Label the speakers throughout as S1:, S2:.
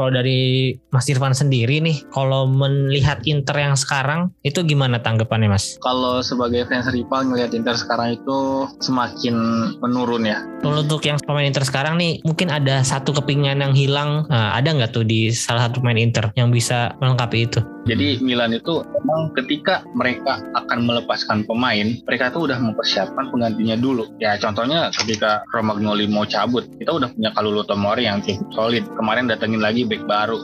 S1: Kalau dari Mas Irfan sendiri nih, kalau melihat Inter yang sekarang itu gimana tanggapannya Mas?
S2: Kalau sebagai fans rival ngelihat Inter sekarang itu semakin menurun ya.
S1: Kalau untuk yang pemain Inter sekarang nih, mungkin ada satu kepingan yang hilang. Nah, ada nggak tuh di salah satu pemain Inter yang bisa melengkapi itu?
S2: Jadi Milan itu memang ketika mereka akan melepaskan pemain, mereka tuh udah mempersiapkan penggantinya dulu. Ya contohnya ketika Romagnoli mau cabut, kita udah punya Kalulu Tomori yang cukup solid. Kemarin datengin lagi back baru.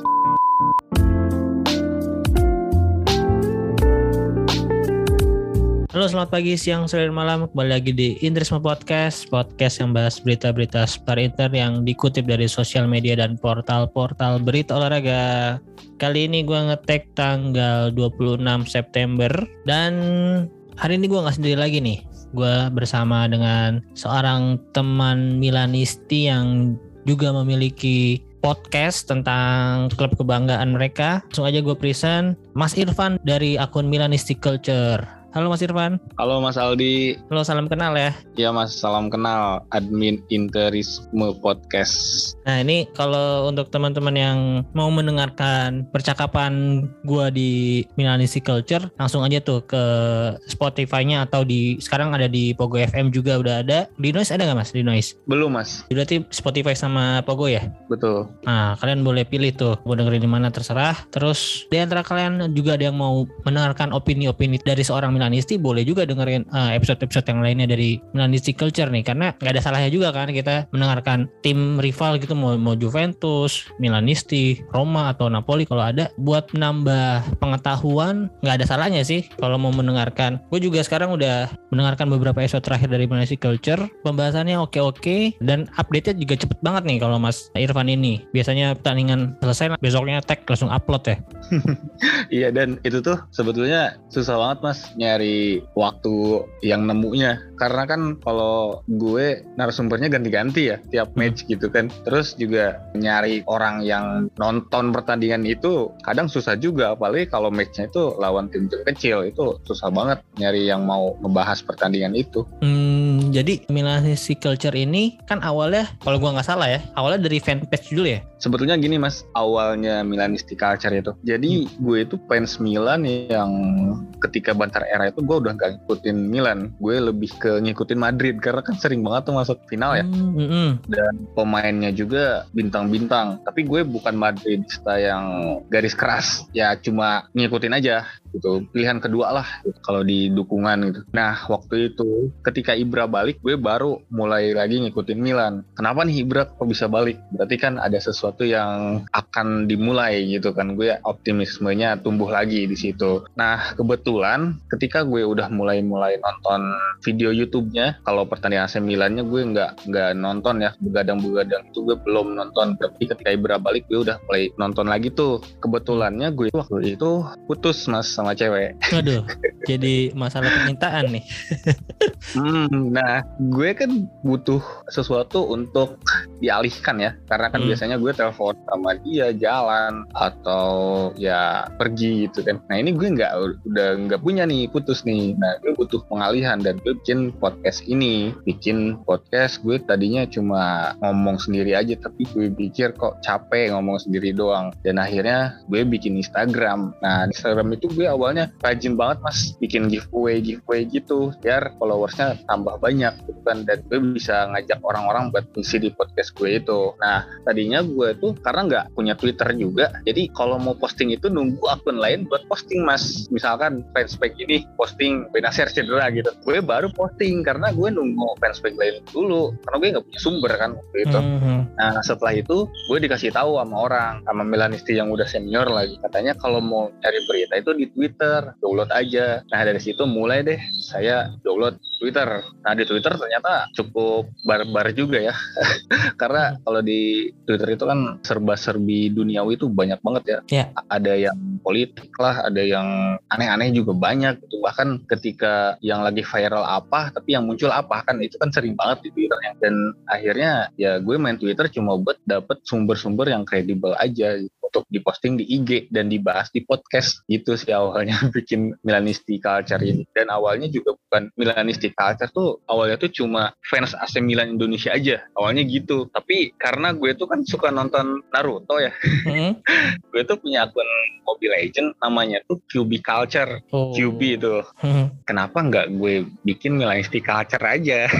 S1: Halo selamat pagi, siang, sore, malam. Kembali lagi di Interisme Podcast Podcast yang bahas berita-berita seputar Inter Yang dikutip dari sosial media dan portal-portal berita olahraga. Kali ini gue ngetek tanggal 26 September Dan hari ini gue gak sendiri lagi nih. Gue bersama dengan seorang teman Milanisti yang juga memiliki podcast tentang klub kebanggaan mereka. Langsung aja gue present Mas Irfan dari akun Milanisti Culture. Halo Mas Irfan.
S2: Halo Mas Aldi.
S1: Halo salam kenal ya.
S2: Ya Mas, salam kenal admin Interisme Podcast.
S1: Nah ini kalau untuk teman-teman yang mau mendengarkan percakapan gua di Milanisti Culture, langsung aja tuh ke Spotify-nya atau di sekarang ada di Pogo FM juga udah ada. Di Noise ada nggak Mas? Di Noise?
S2: Belum Mas.
S1: Berarti Spotify sama Pogo ya?
S2: Betul.
S1: Nah, kalian boleh pilih tuh mau dengerin di mana terserah. Terus di antara kalian juga ada yang mau mendengarkan opini-opini dari seorang Milanisti, boleh juga dengerin uh, episode-episode yang lainnya dari Milanisti Culture nih karena nggak ada salahnya juga kan kita mendengarkan tim rival gitu mau mau Juventus, Milanisti, Roma atau Napoli kalau ada buat menambah pengetahuan nggak ada salahnya sih kalau mau mendengarkan. Gue juga sekarang udah mendengarkan beberapa episode terakhir dari Milanisti Culture. Pembahasannya oke-oke dan update-nya juga cepet banget nih kalau Mas Irfan ini. Biasanya pertandingan selesai besoknya tag langsung upload ya.
S2: Iya dan itu tuh sebetulnya susah banget mas nyari waktu yang nemunya karena kan kalau gue narasumbernya ganti-ganti ya tiap match gitu kan. Terus juga nyari orang yang nonton pertandingan itu kadang susah juga. Apalagi kalau matchnya itu lawan tim-tim kecil itu susah banget nyari yang mau ngebahas pertandingan itu.
S1: Hmm, jadi Milanese Culture ini kan awalnya kalau gua nggak salah ya, awalnya dari fanpage dulu ya.
S2: sebetulnya gini mas. Awalnya Milanisti Culture itu. Jadi gue itu fans Milan yang ketika Bantar era itu gue udah gak ngikutin Milan. Gue lebih ke ngikutin Madrid karena kan sering banget tuh masuk final ya.
S1: Hmm, mm, mm.
S2: dan pemainnya juga bintang-bintang. Tapi gue bukan Madridista yang garis keras. Ya cuma ngikutin aja gitu. Pilihan kedua lah kalau di dukungan gitu. Nah waktu itu ketika Ibra balik gue baru mulai lagi ngikutin Milan. Kenapa nih Ibra kok bisa balik? Berarti kan ada sesuatu yang akan dimulai gitu kan. Gue optimismenya tumbuh lagi di situ. Nah kebetulan ketika gue udah mulai-mulai nonton video YouTube-nya kalau pertandingan AC Milannya gue nggak nggak nonton ya. Begadang-begadang itu gue belum nonton. Tapi ketika Ibra balik gue udah mulai nonton lagi tuh. Kebetulannya gue waktu itu putus mas cewek.
S1: Waduh, jadi masalah permintaan nih.
S2: Hmm, nah gue kan butuh sesuatu untuk dialihkan ya. Karena kan
S1: Hmm.
S2: biasanya gue telepon sama dia jalan atau ya pergi gitu kan. Nah ini gue nggak udah nggak punya nih putus nih. Nah gue butuh pengalihan dan gue bikin podcast ini. Bikin podcast gue tadinya cuma ngomong sendiri aja tapi gue pikir kok capek ngomong sendiri doang. Dan akhirnya gue bikin Instagram. Nah Instagram itu gue awalnya rajin banget mas. Bikin giveaway giveaway gitu biar followersnya tambah banyak gitu kan. Dan gue bisa ngajak orang-orang buat ngisi di podcast gue itu. Nah tadinya gue tuh karena nggak punya Twitter juga jadi kalau mau posting itu nunggu akun lain buat posting mas. Misalkan fanspage ini posting Benacer cedera gitu. Gue baru posting karena gue nunggu fanspage lain dulu karena gue nggak punya sumber kan waktu itu.
S1: Mhm.
S2: Nah setelah itu gue dikasih tahu sama orang sama Milanisti yang udah senior lagi. Katanya kalau mau cari berita itu di Twitter download aja. Nah dari situ mulai deh saya download Twitter. Nah di Twitter ternyata cukup barbar juga ya karena kalau di Twitter itu kan serba-serbi duniawi itu banyak banget ya. A- Ada yang politik lah, ada yang aneh-aneh juga banyak gitu. Bahkan ketika yang lagi viral apa, tapi yang muncul apa kan itu kan sering banget di Twitter ya. Dan akhirnya ya gue main Twitter cuma buat dapet sumber-sumber yang kredibel aja gitu. Untuk diposting di IG dan dibahas di podcast. Gitu sih awalnya bikin Milanisti Culture ini. Dan awalnya juga bukan Milanisti Culture tuh awalnya tuh cuma fans AC Milan Indonesia aja. Awalnya gitu. Tapi karena gue tuh kan suka nonton Naruto ya.
S1: Hmm?
S2: gue tuh punya akun Mobile Legend namanya tuh QB Culture.
S1: Oh.
S2: QB itu.
S1: Hmm.
S2: kenapa nggak gue bikin Milanisti Culture aja?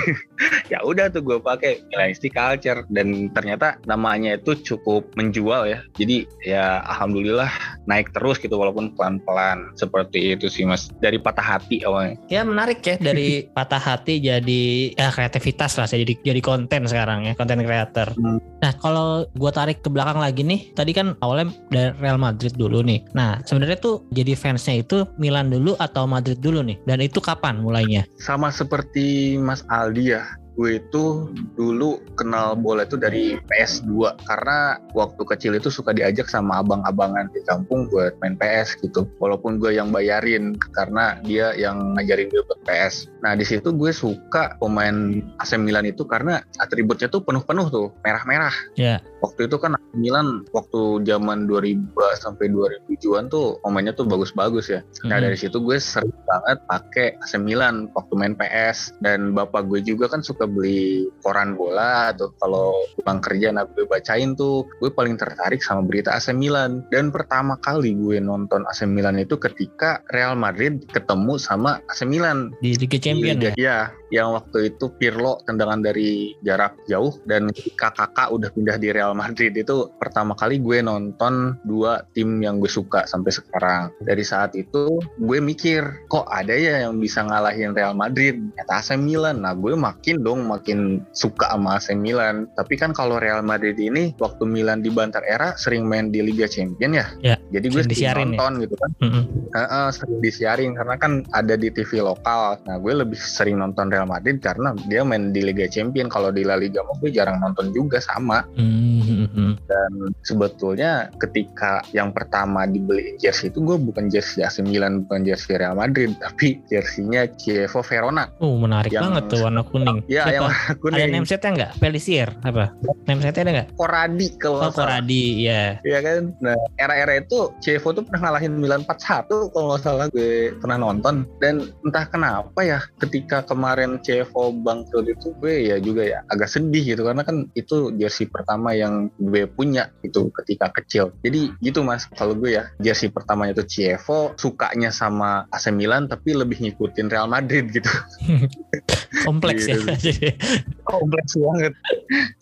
S2: Ya udah tuh gue pakai Milanisti Culture. Dan ternyata namanya itu cukup menjual ya. Jadi ya alhamdulillah naik terus gitu walaupun pelan-pelan seperti itu sih mas dari patah hati awalnya
S1: Ya menarik ya dari patah hati jadi ya kreativitas lah saya jadi jadi konten sekarang ya konten creator.
S2: Hmm.
S1: Nah kalau gua tarik ke belakang lagi nih tadi kan awalnya dari Real Madrid dulu nih. Nah sebenarnya tuh jadi fansnya itu Milan dulu atau Madrid dulu nih dan itu kapan mulainya?
S2: sama seperti Mas Aldi ya gue itu dulu kenal bola itu dari PS2 karena waktu kecil itu suka diajak sama abang-abangan di kampung buat main PS gitu. Walaupun gue yang bayarin karena dia yang ngajarin gue buat PS nah di situ gue suka pemain AC Milan itu karena atributnya tuh penuh-penuh tuh merah-merah.
S1: Ya.
S2: waktu itu kan AC Milan waktu zaman 2000 sampai 2007-an tuh pemainnya tuh bagus-bagus ya. Nah
S1: Mhm.
S2: dari situ gue sering banget pakai AC Milan waktu main PS dan bapak gue juga kan suka beli koran bola atau kalau pulang kerja nah gue bacain tuh gue paling tertarik sama berita AC Milan dan pertama kali gue nonton AC Milan itu ketika Real Madrid ketemu sama AC Milan
S1: Di Liga Champion ya.
S2: Iya, yang waktu itu Pirlo tendangan dari jarak jauh dan ketika kakak udah pindah di Real Madrid itu pertama kali gue nonton dua tim yang gue suka sampai sekarang. Dari saat itu gue mikir kok ada ya yang bisa ngalahin Real Madrid, ternyata AC Milan. Nah gue makin dong makin suka sama AC Milan. Tapi kan kalau Real Madrid ini waktu Milan di Bantar Era sering main di Liga Champion ya.
S1: Ya,
S2: Jadi gue
S1: sering ya.
S2: nonton gitu kan.
S1: Mm-mm.
S2: Heeh, sering disiarin karena kan ada di TV lokal. Nah, gue lebih sering nonton Real Madrid karena dia main di Liga Champion. Kalau di La Liga mah gue jarang nonton juga sama.
S1: Mhm.
S2: Dan sebetulnya ketika yang pertama dibeliin jersey itu gue bukan jersey AC Milan, bukan jersey Real Madrid, tapi jersinya Chievo Verona.
S1: Oh menarik
S2: Yang-
S1: banget tuh warna kuning.
S2: Ya, yang
S1: Siapa?
S2: warna
S1: Ada
S2: kuning.
S1: namesetnya nggak? Pelisier apa? Namesetnya ada nggak?
S2: Koradi kalau
S1: Oh. Koradi ya.
S2: Iya kan? Nah, era-era itu Chievo tuh pernah ngalahin Milan 4-1 kalau nggak salah gue pernah nonton. Dan entah kenapa ya ketika kemarin Chievo bangkrut itu gue ya juga ya agak sedih gitu karena kan itu jersey pertama yang gue punya itu ketika kecil. Jadi gitu Mas, kalau gue ya jersey pertamanya itu Chievo, sukanya sama AC Milan tapi lebih ngikutin Real Madrid gitu.
S1: Kompleks ya.
S2: Kompleks banget.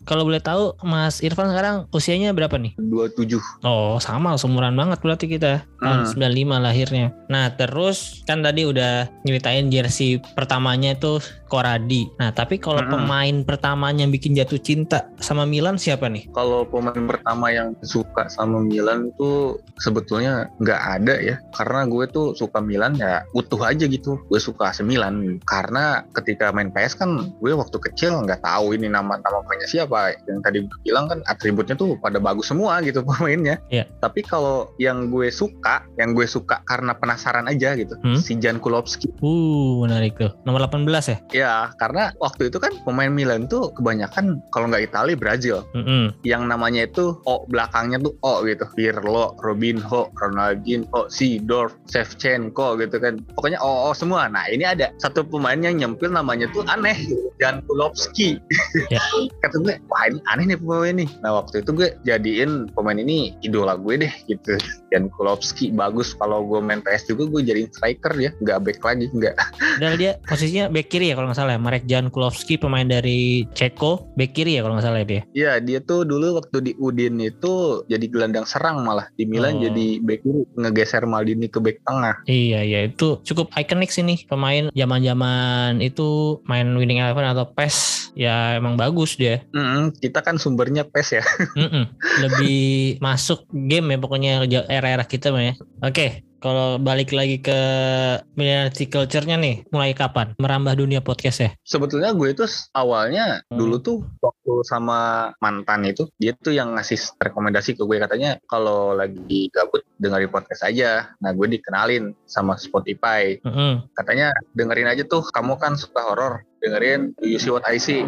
S1: Kalau boleh tahu Mas Irfan sekarang usianya berapa nih?
S2: 27.
S1: Oh sama seumuran banget berarti kita tahun
S2: Hmm.
S1: 95 lahirnya. Nah terus kan tadi udah nyeritain jersey pertamanya itu Koradi. Nah tapi kalau
S2: Hmm.
S1: pemain pertamanya yang bikin jatuh cinta sama Milan siapa nih?
S2: kalau pemain pertama yang suka sama Milan tuh sebetulnya nggak ada ya karena gue tuh suka Milan ya utuh aja gitu gue suka AC Milan karena ketika main PS kan gue waktu kecil nggak tahu ini nama nama pemainnya siapa yang tadi bilang kan atributnya tuh pada bagus semua gitu pemainnya
S1: Iya.
S2: tapi kalau yang gue suka yang gue suka karena penasaran aja gitu
S1: Hmm?
S2: si Jan Kulowski
S1: Uh menarik tuh. Nomor 18 ya?
S2: ya karena waktu itu kan pemain Milan tuh kebanyakan kalau nggak Italia Brazil
S1: Mm-mm.
S2: yang namanya itu O belakangnya tuh O gitu Pirlo, Robinho, Ronaldinho, Sidorf, Shevchenko gitu kan pokoknya O, O semua nah ini ada satu pemain yang nyempil namanya tuh aneh gitu. Jan Kulowski
S1: Ya.
S2: kata gue wah ini aneh nih pemain ini nah waktu itu gue jadiin pemain ini idola gue deh gitu Jan Kulowski bagus kalau gue main PS juga gue jadiin striker ya nggak back lagi nggak
S1: Padahal dia posisinya back kiri ya kalau nggak salah ya. Marek Jan Kulowski pemain dari Ceko back kiri ya kalau nggak salah ya dia.
S2: Iya, dia tuh dulu waktu di Udin itu jadi gelandang serang malah di Milan
S1: Oh.
S2: jadi back kiri ngegeser Maldini ke back tengah.
S1: Iya iya itu cukup ikonik sih nih pemain zaman-zaman itu main winning eleven atau PES ya emang bagus dia.
S2: Mm-mm, kita kan sumbernya PES ya.
S1: Mm-mm. Lebih masuk game ya pokoknya era-era kita mah ya. Oke, kalau balik lagi ke millennial culture-nya nih, mulai kapan merambah dunia podcast ya?
S2: Sebetulnya gue itu awalnya
S1: Hmm.
S2: dulu tuh waktu sama mantan itu dia tuh yang ngasih rekomendasi ke gue katanya kalau lagi gabut dengerin podcast aja. Nah gue dikenalin sama Spotify.
S1: Mm-mm.
S2: Katanya dengerin aja tuh kamu kan suka horor dengerin You See What I See.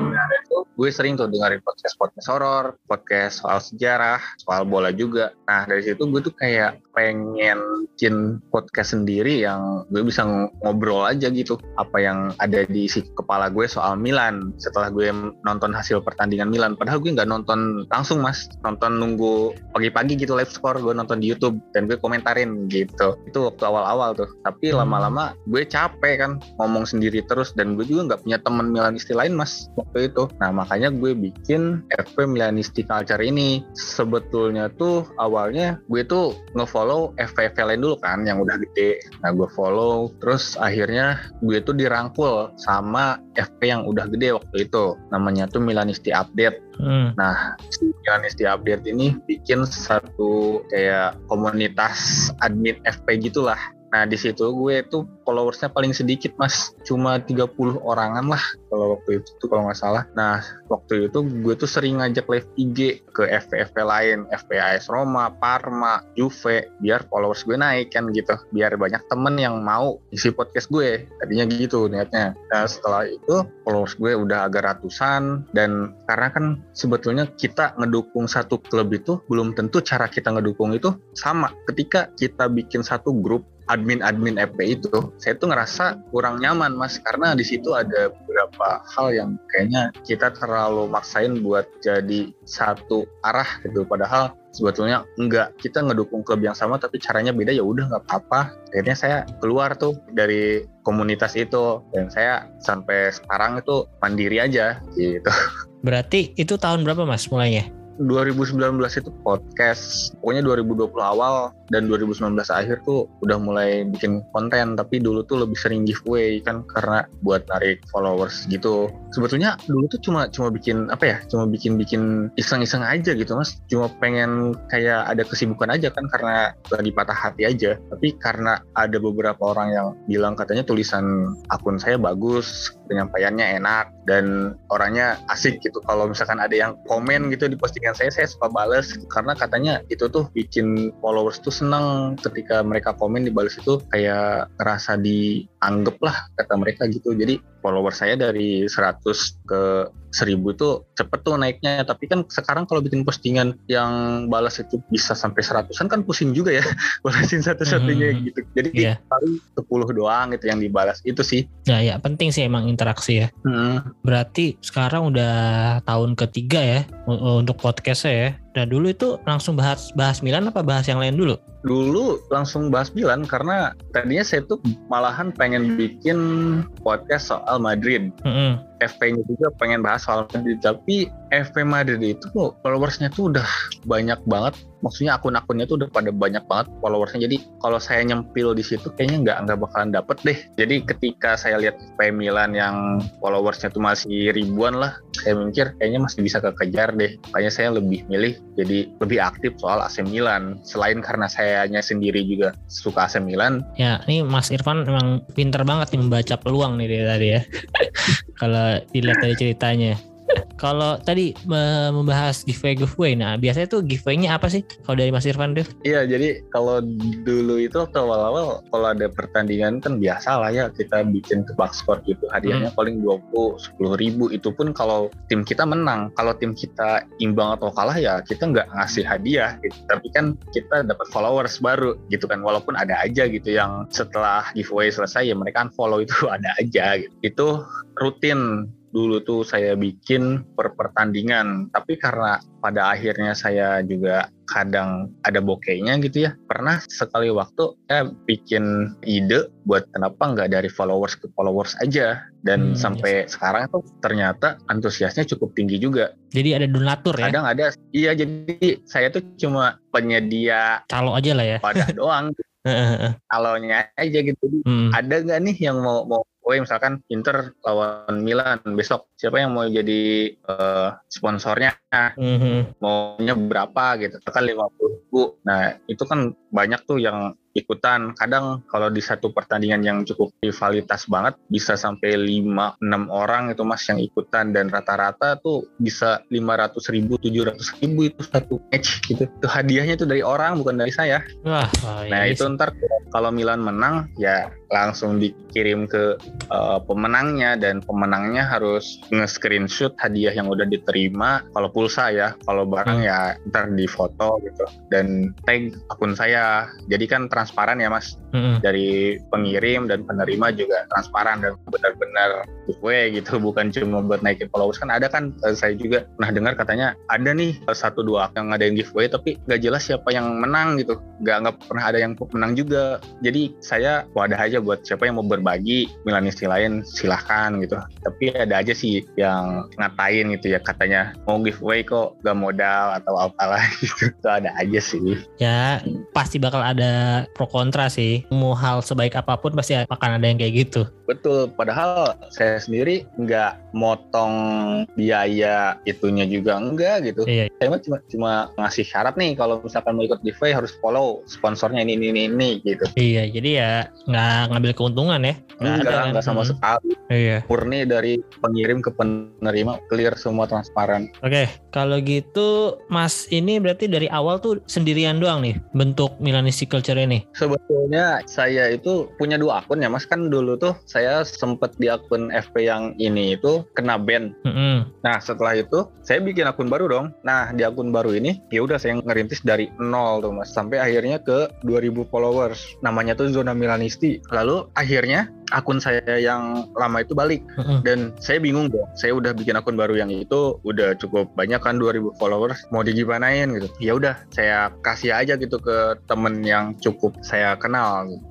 S2: Gue sering tuh dengerin podcast podcast horor, podcast soal sejarah, soal bola juga. Nah dari situ gue tuh kayak pengen bikin podcast sendiri yang gue bisa ng- ngobrol aja gitu. Apa yang ada di isi kepala gue soal Milan. Setelah gue nonton hasil pertandingan Milan. Padahal gue nggak nonton langsung mas. Nonton nunggu pagi-pagi gitu live score. Gue nonton di YouTube dan gue komentarin gitu. Itu waktu awal-awal tuh. Tapi lama-lama gue capek kan ngomong sendiri terus. Dan gue juga nggak punya teman Milanisti lain mas waktu itu. Nah makanya gue bikin FP Milanisti Culture ini. Sebetulnya tuh awalnya gue tuh ngefollow FP lain dulu kan yang udah gede. Nah gue follow terus akhirnya gue tuh dirangkul sama FP yang udah gede waktu itu. Namanya tuh Milanisti Update.
S1: Mm.
S2: Nah, Milanisti Update ini bikin satu kayak komunitas admin FP gitulah. Nah, di situ gue tuh followersnya paling sedikit, Mas. Cuma 30 orangan lah kalau waktu itu tuh kalau nggak salah. Nah, waktu itu gue tuh sering ngajak live IG ke FP-FP lain, FPAS Roma, Parma, Juve, biar followers gue naik kan gitu. Biar banyak temen yang mau isi podcast gue. Tadinya gitu niatnya. Nah, setelah itu followers gue udah agak ratusan dan karena kan sebetulnya kita ngedukung satu klub itu belum tentu cara kita ngedukung itu sama. Ketika kita bikin satu grup admin-admin FP itu, saya tuh ngerasa kurang nyaman mas. Karena di situ ada beberapa hal yang kayaknya kita terlalu maksain buat jadi satu arah gitu. Padahal sebetulnya enggak. Kita ngedukung klub yang sama tapi caranya beda ya udah nggak apa-apa. Akhirnya saya keluar tuh dari komunitas itu. Dan saya sampai sekarang itu mandiri aja gitu.
S1: Berarti itu tahun berapa mas mulainya?
S2: 2019 itu podcast. Pokoknya 2020 awal dan 2019 akhir tuh udah mulai bikin konten tapi dulu tuh lebih sering giveaway kan karena buat narik followers gitu. Sebetulnya dulu tuh cuma cuma bikin apa ya cuma bikin bikin iseng-iseng aja gitu mas. Cuma pengen kayak ada kesibukan aja kan karena lagi patah hati aja. Tapi karena ada beberapa orang yang bilang katanya tulisan akun saya bagus penyampaiannya enak dan orangnya asik gitu. Kalau misalkan ada yang komen gitu di postingan saya saya suka bales. Karena katanya itu tuh bikin followers tuh seneng. Ketika mereka komen dibales itu kayak ngerasa dianggap lah kata mereka gitu. Jadi followers saya dari 100 ke 1000 itu cepet tuh naiknya tapi kan sekarang kalau bikin postingan yang balas itu bisa sampai seratusan kan pusing juga ya balasin satu-satunya
S1: Hmm.
S2: gitu jadi
S1: Iya.
S2: paling 10 doang gitu yang dibalas itu sih
S1: Nah ya penting sih emang interaksi ya.
S2: Hmm.
S1: Berarti sekarang udah tahun ketiga ya untuk podcastnya ya. Nah dulu itu langsung bahas bahas Milan apa bahas yang lain dulu?
S2: dulu langsung bahas Milan karena tadinya saya tuh malahan pengen bikin podcast soal Madrid.
S1: Mm-mm.
S2: FP-nya juga pengen bahas soal Madrid, tapi FP Madrid itu followersnya tuh udah banyak banget. Maksudnya akun-akunnya tuh udah pada banyak banget followersnya. Jadi kalau saya nyempil di situ kayaknya nggak nggak bakalan dapet deh. Jadi ketika saya lihat FP Milan yang followersnya tuh masih ribuan lah, saya mikir kayaknya masih bisa kekejar deh. Makanya saya lebih milih jadi lebih aktif soal AC Milan. Selain karena sayanya sendiri juga suka AC Milan,
S1: Ya ini Mas Irfan memang pinter banget nih membaca peluang nih dari tadi ya. Kalau dilihat dari ceritanya. Kalau tadi me- membahas giveaway giveaway, nah biasanya tuh giveaway-nya apa sih? Kalau dari Mas Irfan tuh?
S2: Iya, jadi kalau dulu itu waktu awal-awal kalau ada pertandingan kan biasa lah ya kita bikin tebak skor gitu. Hadiahnya paling 20, 10 ribu. Itu pun kalau tim kita menang. Kalau tim kita imbang atau kalah ya kita nggak ngasih hadiah gitu. Tapi kan kita dapat followers baru gitu kan. Walaupun ada aja gitu yang setelah giveaway selesai ya mereka unfollow itu ada aja gitu. Itu rutin dulu tuh saya bikin per pertandingan. Tapi karena pada akhirnya saya juga kadang ada bokehnya gitu ya pernah sekali waktu saya bikin ide buat kenapa nggak dari followers ke followers aja. Dan
S1: Hmm,
S2: sampai sekarang tuh ternyata antusiasnya cukup tinggi juga.
S1: Jadi ada donatur ya?
S2: kadang ada iya jadi saya tuh cuma penyedia
S1: Calo aja lah ya.
S2: wadah doang. Kalaunya aja gitu.
S1: Hmm.
S2: ada nggak nih yang mau mau oh misalkan Inter lawan Milan besok siapa yang mau jadi eh, sponsornya?
S1: Mhm.
S2: maunya berapa gitu? Kan lima ribu nah itu kan banyak tuh yang ikutan. Kadang kalau di satu pertandingan yang cukup rivalitas banget bisa sampai 5 6 orang itu Mas yang ikutan dan rata-rata tuh bisa 500 ribu, 700 ribu itu satu match gitu. Itu hadiahnya itu dari orang bukan dari saya.
S1: Wah, oh,
S2: nah itu ntar kalau Milan menang ya langsung dikirim ke uh, pemenangnya dan pemenangnya harus nge-screenshot hadiah yang udah diterima kalau pulsa ya kalau barang hmm. ya ntar di foto gitu dan tag akun saya jadi kan transparan ya mas. Hmm. dari pengirim dan penerima juga transparan dan benar-benar giveaway gitu bukan cuma buat naikin followers. Kan ada kan eh, saya juga pernah dengar katanya ada nih satu dua yang ada yang giveaway tapi gak jelas siapa yang menang gitu. Gak nggak pernah ada yang menang juga. Jadi saya wadah aja aja buat siapa yang mau berbagi Milanisti lain silahkan gitu. Tapi ada aja sih yang ngatain gitu ya katanya mau giveaway kok gak modal atau apalah gitu. Itu ada aja sih.
S1: Ya pasti bakal ada pro kontra sih mau hal sebaik apa pun pasti akan ada yang kayak gitu
S2: betul padahal saya sendiri nggak motong biaya itunya juga enggak gitu iya. saya cuma cuma ngasih syarat nih kalau misalkan mau ikut giveaway harus follow sponsornya ini ini ini gitu
S1: iya jadi ya nggak ngambil keuntungan ya?
S2: Nggak enggak, ada, enggak sama hmm. sekali. Iya. Murni dari pengirim ke penerima, clear semua transparan.
S1: Oke, kalau gitu Mas ini berarti dari awal tuh sendirian doang nih bentuk Milanese Culture ini?
S2: Sebetulnya saya itu punya dua akun ya Mas, kan dulu tuh saya sempet di akun FP yang ini itu kena ban. Mm -hmm. Nah setelah itu saya bikin akun baru dong. Nah di akun baru ini ya udah saya ngerintis dari nol tuh Mas, sampai akhirnya ke 2000 followers. Namanya tuh Zona Milanisti. Lalu akhirnya akun saya yang lama itu balik. Dan saya bingung dong. Saya udah bikin akun baru yang itu udah cukup banyak kan 2000 followers. Mau digimanain gitu. Ya udah saya kasih aja gitu ke temen yang cukup saya kenal gitu.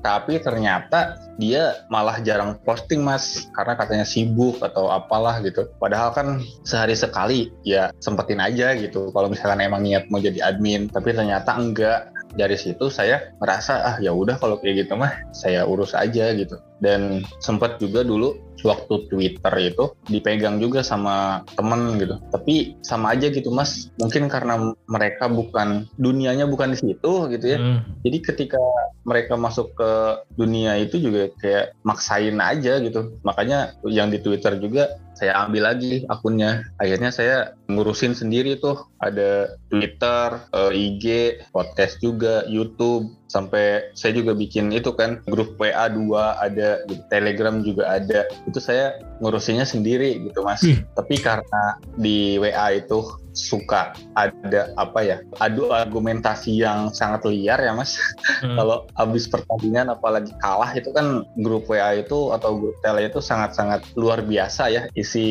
S2: tapi ternyata dia malah jarang posting mas karena katanya sibuk atau apalah gitu. Padahal kan sehari sekali ya sempetin aja gitu. Kalau misalkan emang niat mau jadi admin tapi ternyata enggak dari situ saya merasa ah ya udah kalau kayak gitu mah saya urus aja gitu. Dan sempat juga dulu waktu Twitter itu dipegang juga sama temen gitu. Tapi sama aja gitu mas. Mungkin karena mereka bukan dunianya bukan di situ gitu ya. Hmm. jadi ketika mereka masuk ke dunia itu juga kayak maksain aja gitu. Makanya yang di Twitter juga saya ambil lagi akunnya. Akhirnya saya ngurusin sendiri tuh ada Twitter, eh, IG, podcast juga, YouTube, sampai saya juga bikin itu kan grup WA 2 ada gitu. Telegram juga ada itu saya ngurusinnya sendiri gitu mas hmm. tapi karena di WA itu suka ada apa ya adu argumentasi yang sangat liar ya mas hmm. kalau habis pertandingan apalagi kalah itu kan grup WA itu atau grup tele itu sangat-sangat luar biasa ya isi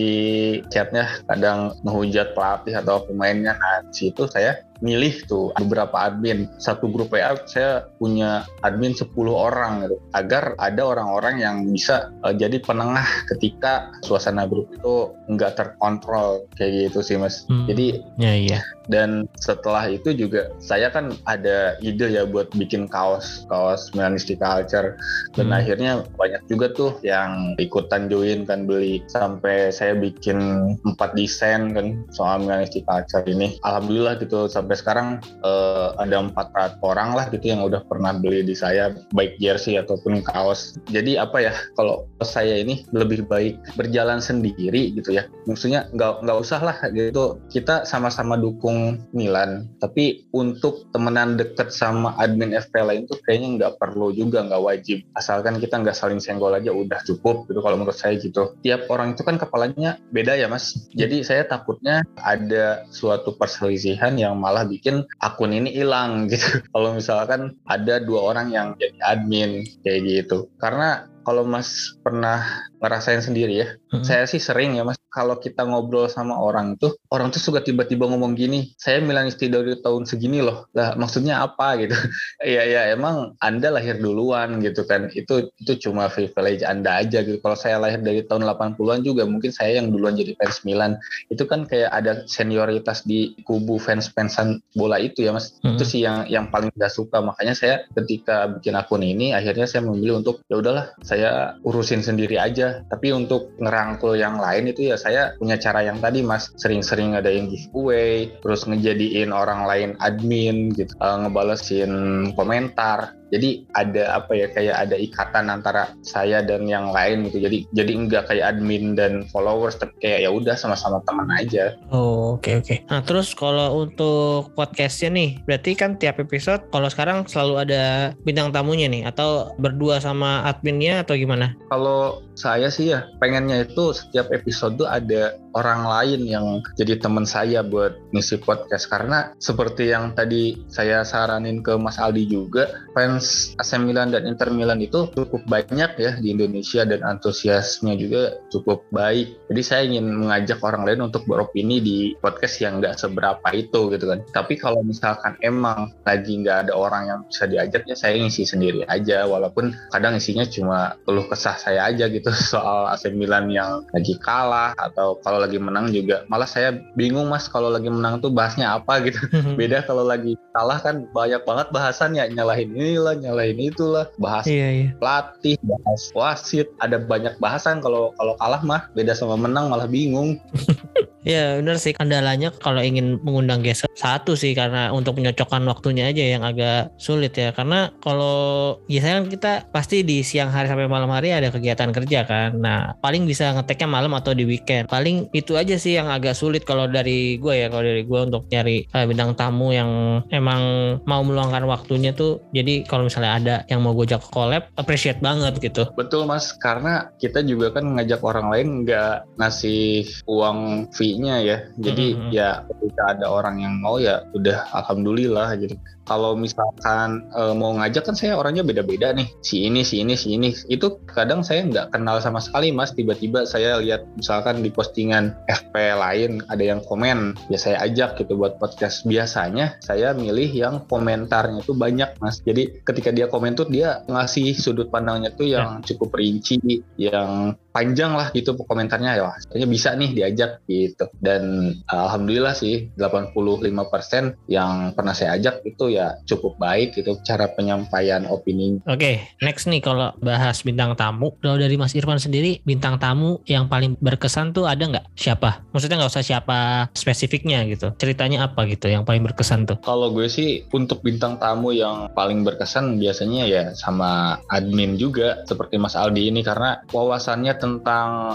S2: chatnya kadang menghujat pelatih atau pemainnya nah situ saya milih tuh beberapa admin. Satu grup WA saya punya admin 10 orang gitu agar ada orang-orang yang bisa uh, jadi penengah ketika suasana grup itu nggak terkontrol kayak gitu sih mas. Hmm. jadi ya iya dan setelah itu juga saya kan ada ide ya buat bikin kaos kaos Melanistic Culture. Dan hmm. akhirnya banyak juga tuh yang ikutan join kan beli. Sampai saya bikin empat desain kan soal Melanistic Culture ini. Alhamdulillah gitu sampai sekarang uh, ada empat orang lah gitu yang udah pernah beli di saya baik jersey ataupun kaos. Jadi apa ya kalau saya ini lebih baik berjalan sendiri gitu ya. Maksudnya nggak nggak usah lah gitu. Kita sama-sama dukung Milan tapi untuk temenan deket sama admin FP lain tuh kayaknya nggak perlu juga nggak wajib. Asalkan kita nggak saling senggol aja udah cukup gitu kalau menurut saya gitu. Tiap orang itu kan kepalanya beda ya mas. Jadi saya takutnya ada suatu perselisihan yang malah bikin akun ini hilang gitu. Kalau misalkan ada dua orang yang jadi admin kayak gitu. Karena kalau Mas pernah ngerasain sendiri ya, hmm. saya sih sering ya Mas. Kalau kita ngobrol sama orang tuh orang tuh suka tiba-tiba ngomong gini saya Milanisti dari tahun segini loh. Lah maksudnya apa? gitu. Iya ya emang anda lahir duluan gitu kan. Itu itu cuma privilege anda aja gitu. Kalau saya lahir dari tahun 80-an juga mungkin saya yang duluan jadi fans Milan. Itu kan kayak ada senioritas di kubu fans-fansan bola itu ya mas. Hmm. itu sih yang yang paling gak suka. Makanya saya ketika bikin akun ini akhirnya saya memilih untuk ya udahlah saya urusin sendiri aja. Tapi untuk ngerangkul yang lain itu ya saya punya cara yang tadi mas. Sering-sering ada yang giveaway terus ngejadiin orang lain admin gitu. Uh, ngebalesin komentar Jadi ada apa ya kayak ada ikatan antara saya dan yang lain gitu. Jadi jadi enggak kayak admin dan followers tapi kayak ya udah sama-sama teman aja.
S1: Oh, oke okay, oke. Okay. Nah, terus kalau untuk podcastnya nih, berarti kan tiap episode kalau sekarang selalu ada bintang tamunya nih atau berdua sama adminnya atau gimana?
S2: Kalau saya sih ya pengennya itu setiap episode tuh ada orang lain yang jadi teman saya buat ngisi podcast. Karena seperti yang tadi saya saranin ke Mas Aldi juga fans AC Milan dan Inter Milan itu cukup banyak ya di Indonesia dan antusiasnya juga cukup baik. Jadi saya ingin mengajak orang lain untuk beropini di podcast yang nggak seberapa itu gitu kan. Tapi kalau misalkan emang lagi nggak ada orang yang bisa diajak ya saya ngisi sendiri aja. Walaupun kadang isinya cuma keluh kesah saya aja gitu soal AC Milan yang lagi kalah atau kalau lagi menang juga. Malah saya bingung mas kalau lagi menang tuh bahasnya apa gitu. Beda kalau lagi kalah kan banyak banget bahasannya nyalahin inilah nyalahin itulah. Bahas iya, iya. pelatih bahas wasit. Ada banyak bahasan kalau kalau kalah mah beda sama menang malah bingung
S1: Ya benar sih. Kendalanya kalau ingin mengundang guest satu sih karena untuk menyocokkan waktunya aja yang agak sulit ya. Karena kalau biasanya kan kita pasti di siang hari sampai malam hari ada kegiatan kerja kan. Nah paling bisa ngeteknya malam atau di weekend. Paling itu aja sih yang agak sulit kalau dari gue ya. Kalau dari gue untuk nyari uh, bintang tamu yang emang mau meluangkan waktunya tuh jadi kalau misalnya ada yang mau gue ajak collab appreciate banget gitu.
S2: Betul mas. Karena kita juga kan ngajak orang lain nggak ngasih uang fee nya ya. Jadi mm -hmm. ya ketika ada orang yang mau ya udah alhamdulillah gitu kalau misalkan e, mau ngajak kan saya orangnya beda-beda nih si ini si ini si ini itu kadang saya nggak kenal sama sekali mas tiba-tiba saya lihat misalkan di postingan FP lain ada yang komen ya saya ajak gitu buat podcast biasanya saya milih yang komentarnya itu banyak mas jadi ketika dia komen tuh dia ngasih sudut pandangnya tuh yang ya. cukup rinci yang panjang lah gitu komentarnya ya saya bisa nih diajak gitu dan alhamdulillah sih 85% yang pernah saya ajak itu ya cukup baik itu cara penyampaian opini.
S1: Oke, okay, next nih kalau bahas bintang tamu, kalau dari Mas Irfan sendiri bintang tamu yang paling berkesan tuh ada nggak? Siapa? Maksudnya nggak usah siapa spesifiknya gitu. Ceritanya apa gitu yang paling berkesan tuh?
S2: Kalau gue sih untuk bintang tamu yang paling berkesan biasanya ya sama admin juga seperti Mas Aldi ini karena wawasannya tentang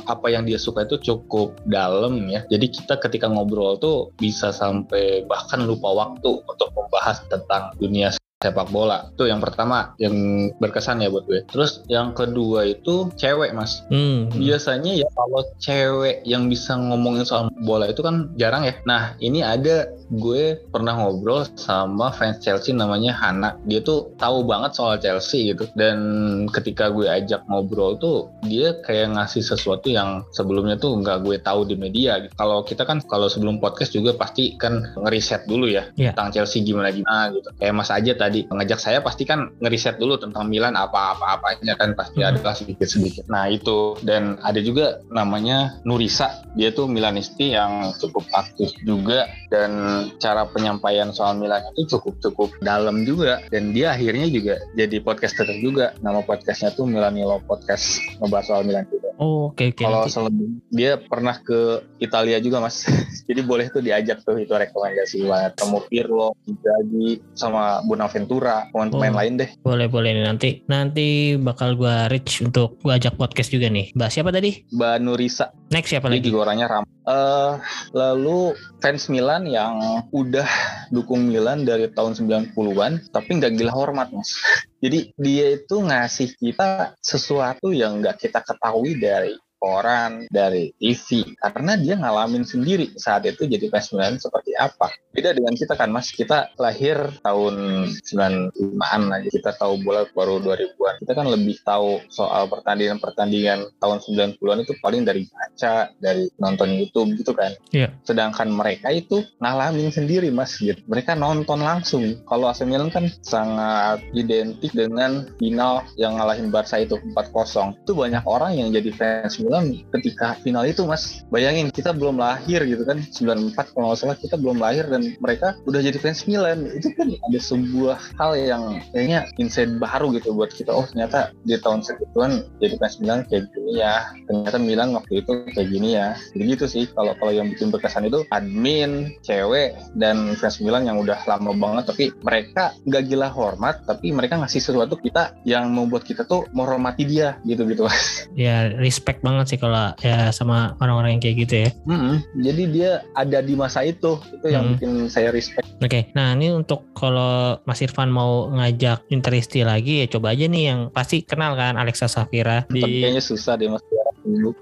S2: apa yang dia suka itu cukup dalam ya. Jadi kita ketika ngobrol tuh bisa sampai bahkan lupa waktu untuk membahas tentang tentang dunia sepak bola. Itu yang pertama yang berkesan ya buat gue. Terus yang kedua itu cewek mas. Hmm. Biasanya ya kalau cewek yang bisa ngomongin soal bola itu kan jarang ya. Nah ini ada gue pernah ngobrol sama fans Chelsea namanya Hana. Dia tuh tahu banget soal Chelsea gitu. Dan ketika gue ajak ngobrol tuh dia kayak ngasih sesuatu yang sebelumnya tuh nggak gue tahu di media. Gitu. Kalau kita kan kalau sebelum podcast juga pasti kan ngeriset dulu ya yeah. tentang Chelsea gimana gimana gitu. Kayak Mas aja tadi tadi pengajak saya pasti kan ngeriset dulu tentang Milan apa-apa-apanya kan pasti hmm. ada sedikit-sedikit. Nah itu dan ada juga namanya Nurisa dia tuh Milanisti yang cukup aktif juga dan cara penyampaian soal Milan itu cukup-cukup dalam juga dan dia akhirnya juga jadi podcaster juga. Nama podcastnya tuh Milanilo Podcast ngebahas soal Milan juga.
S1: Oh, oke okay, oke. Okay,
S2: Kalau selebih dia pernah ke Italia juga, Mas. Jadi boleh tuh diajak tuh itu rekomendasi banget. Temu Pirlo, Inzaghi, sama Bonaventura, pemain-pemain oh, lain deh.
S1: Boleh boleh nih nanti. Nanti bakal gua reach untuk gua ajak podcast juga nih. Mbak siapa tadi?
S2: Mbak Nurisa.
S1: Next siapa lagi?
S2: Dia juga orangnya ram. Uh, lalu fans Milan yang udah dukung Milan dari tahun 90-an tapi nggak gila hormat mas jadi dia itu ngasih kita sesuatu yang nggak kita ketahui dari koran, dari TV karena dia ngalamin sendiri saat itu jadi fans Milan seperti apa. Beda dengan kita kan Mas, kita lahir tahun 95-an aja. Kita tahu bola baru 2000-an. Kita kan lebih tahu soal pertandingan-pertandingan tahun 90-an itu paling dari baca, dari nonton YouTube gitu kan.
S1: Yeah.
S2: Sedangkan mereka itu ngalamin sendiri Mas gitu. Mereka nonton langsung. Kalau AC Milan kan sangat identik dengan final yang ngalahin Barca itu 4-0. Itu banyak orang yang jadi fans Milan Milan ketika final itu mas bayangin kita belum lahir gitu kan 94 kalau nggak salah kita belum lahir dan mereka udah jadi fans Milan. Itu kan ada sebuah hal yang kayaknya insight baru gitu buat kita. Oh ternyata di tahun segituan jadi fans Milan kayak gini ya. Ternyata Milan waktu itu kayak gini ya. Jadi gitu sih kalau kalau yang bikin berkesan itu admin cewek dan fans Milan yang udah lama banget. Tapi mereka nggak gila hormat tapi mereka ngasih sesuatu kita yang membuat kita tuh menghormati dia gitu gitu mas.
S1: Ya respect banget sih kalau ya sama orang-orang yang kayak gitu ya
S2: mm-hmm. jadi dia ada di masa itu itu yang hmm. bikin saya respect
S1: oke okay. nah ini untuk kalau Mas Irfan mau ngajak Interisti lagi ya coba aja nih yang pasti kenal kan Alexa Safira
S2: di kayaknya susah deh Mas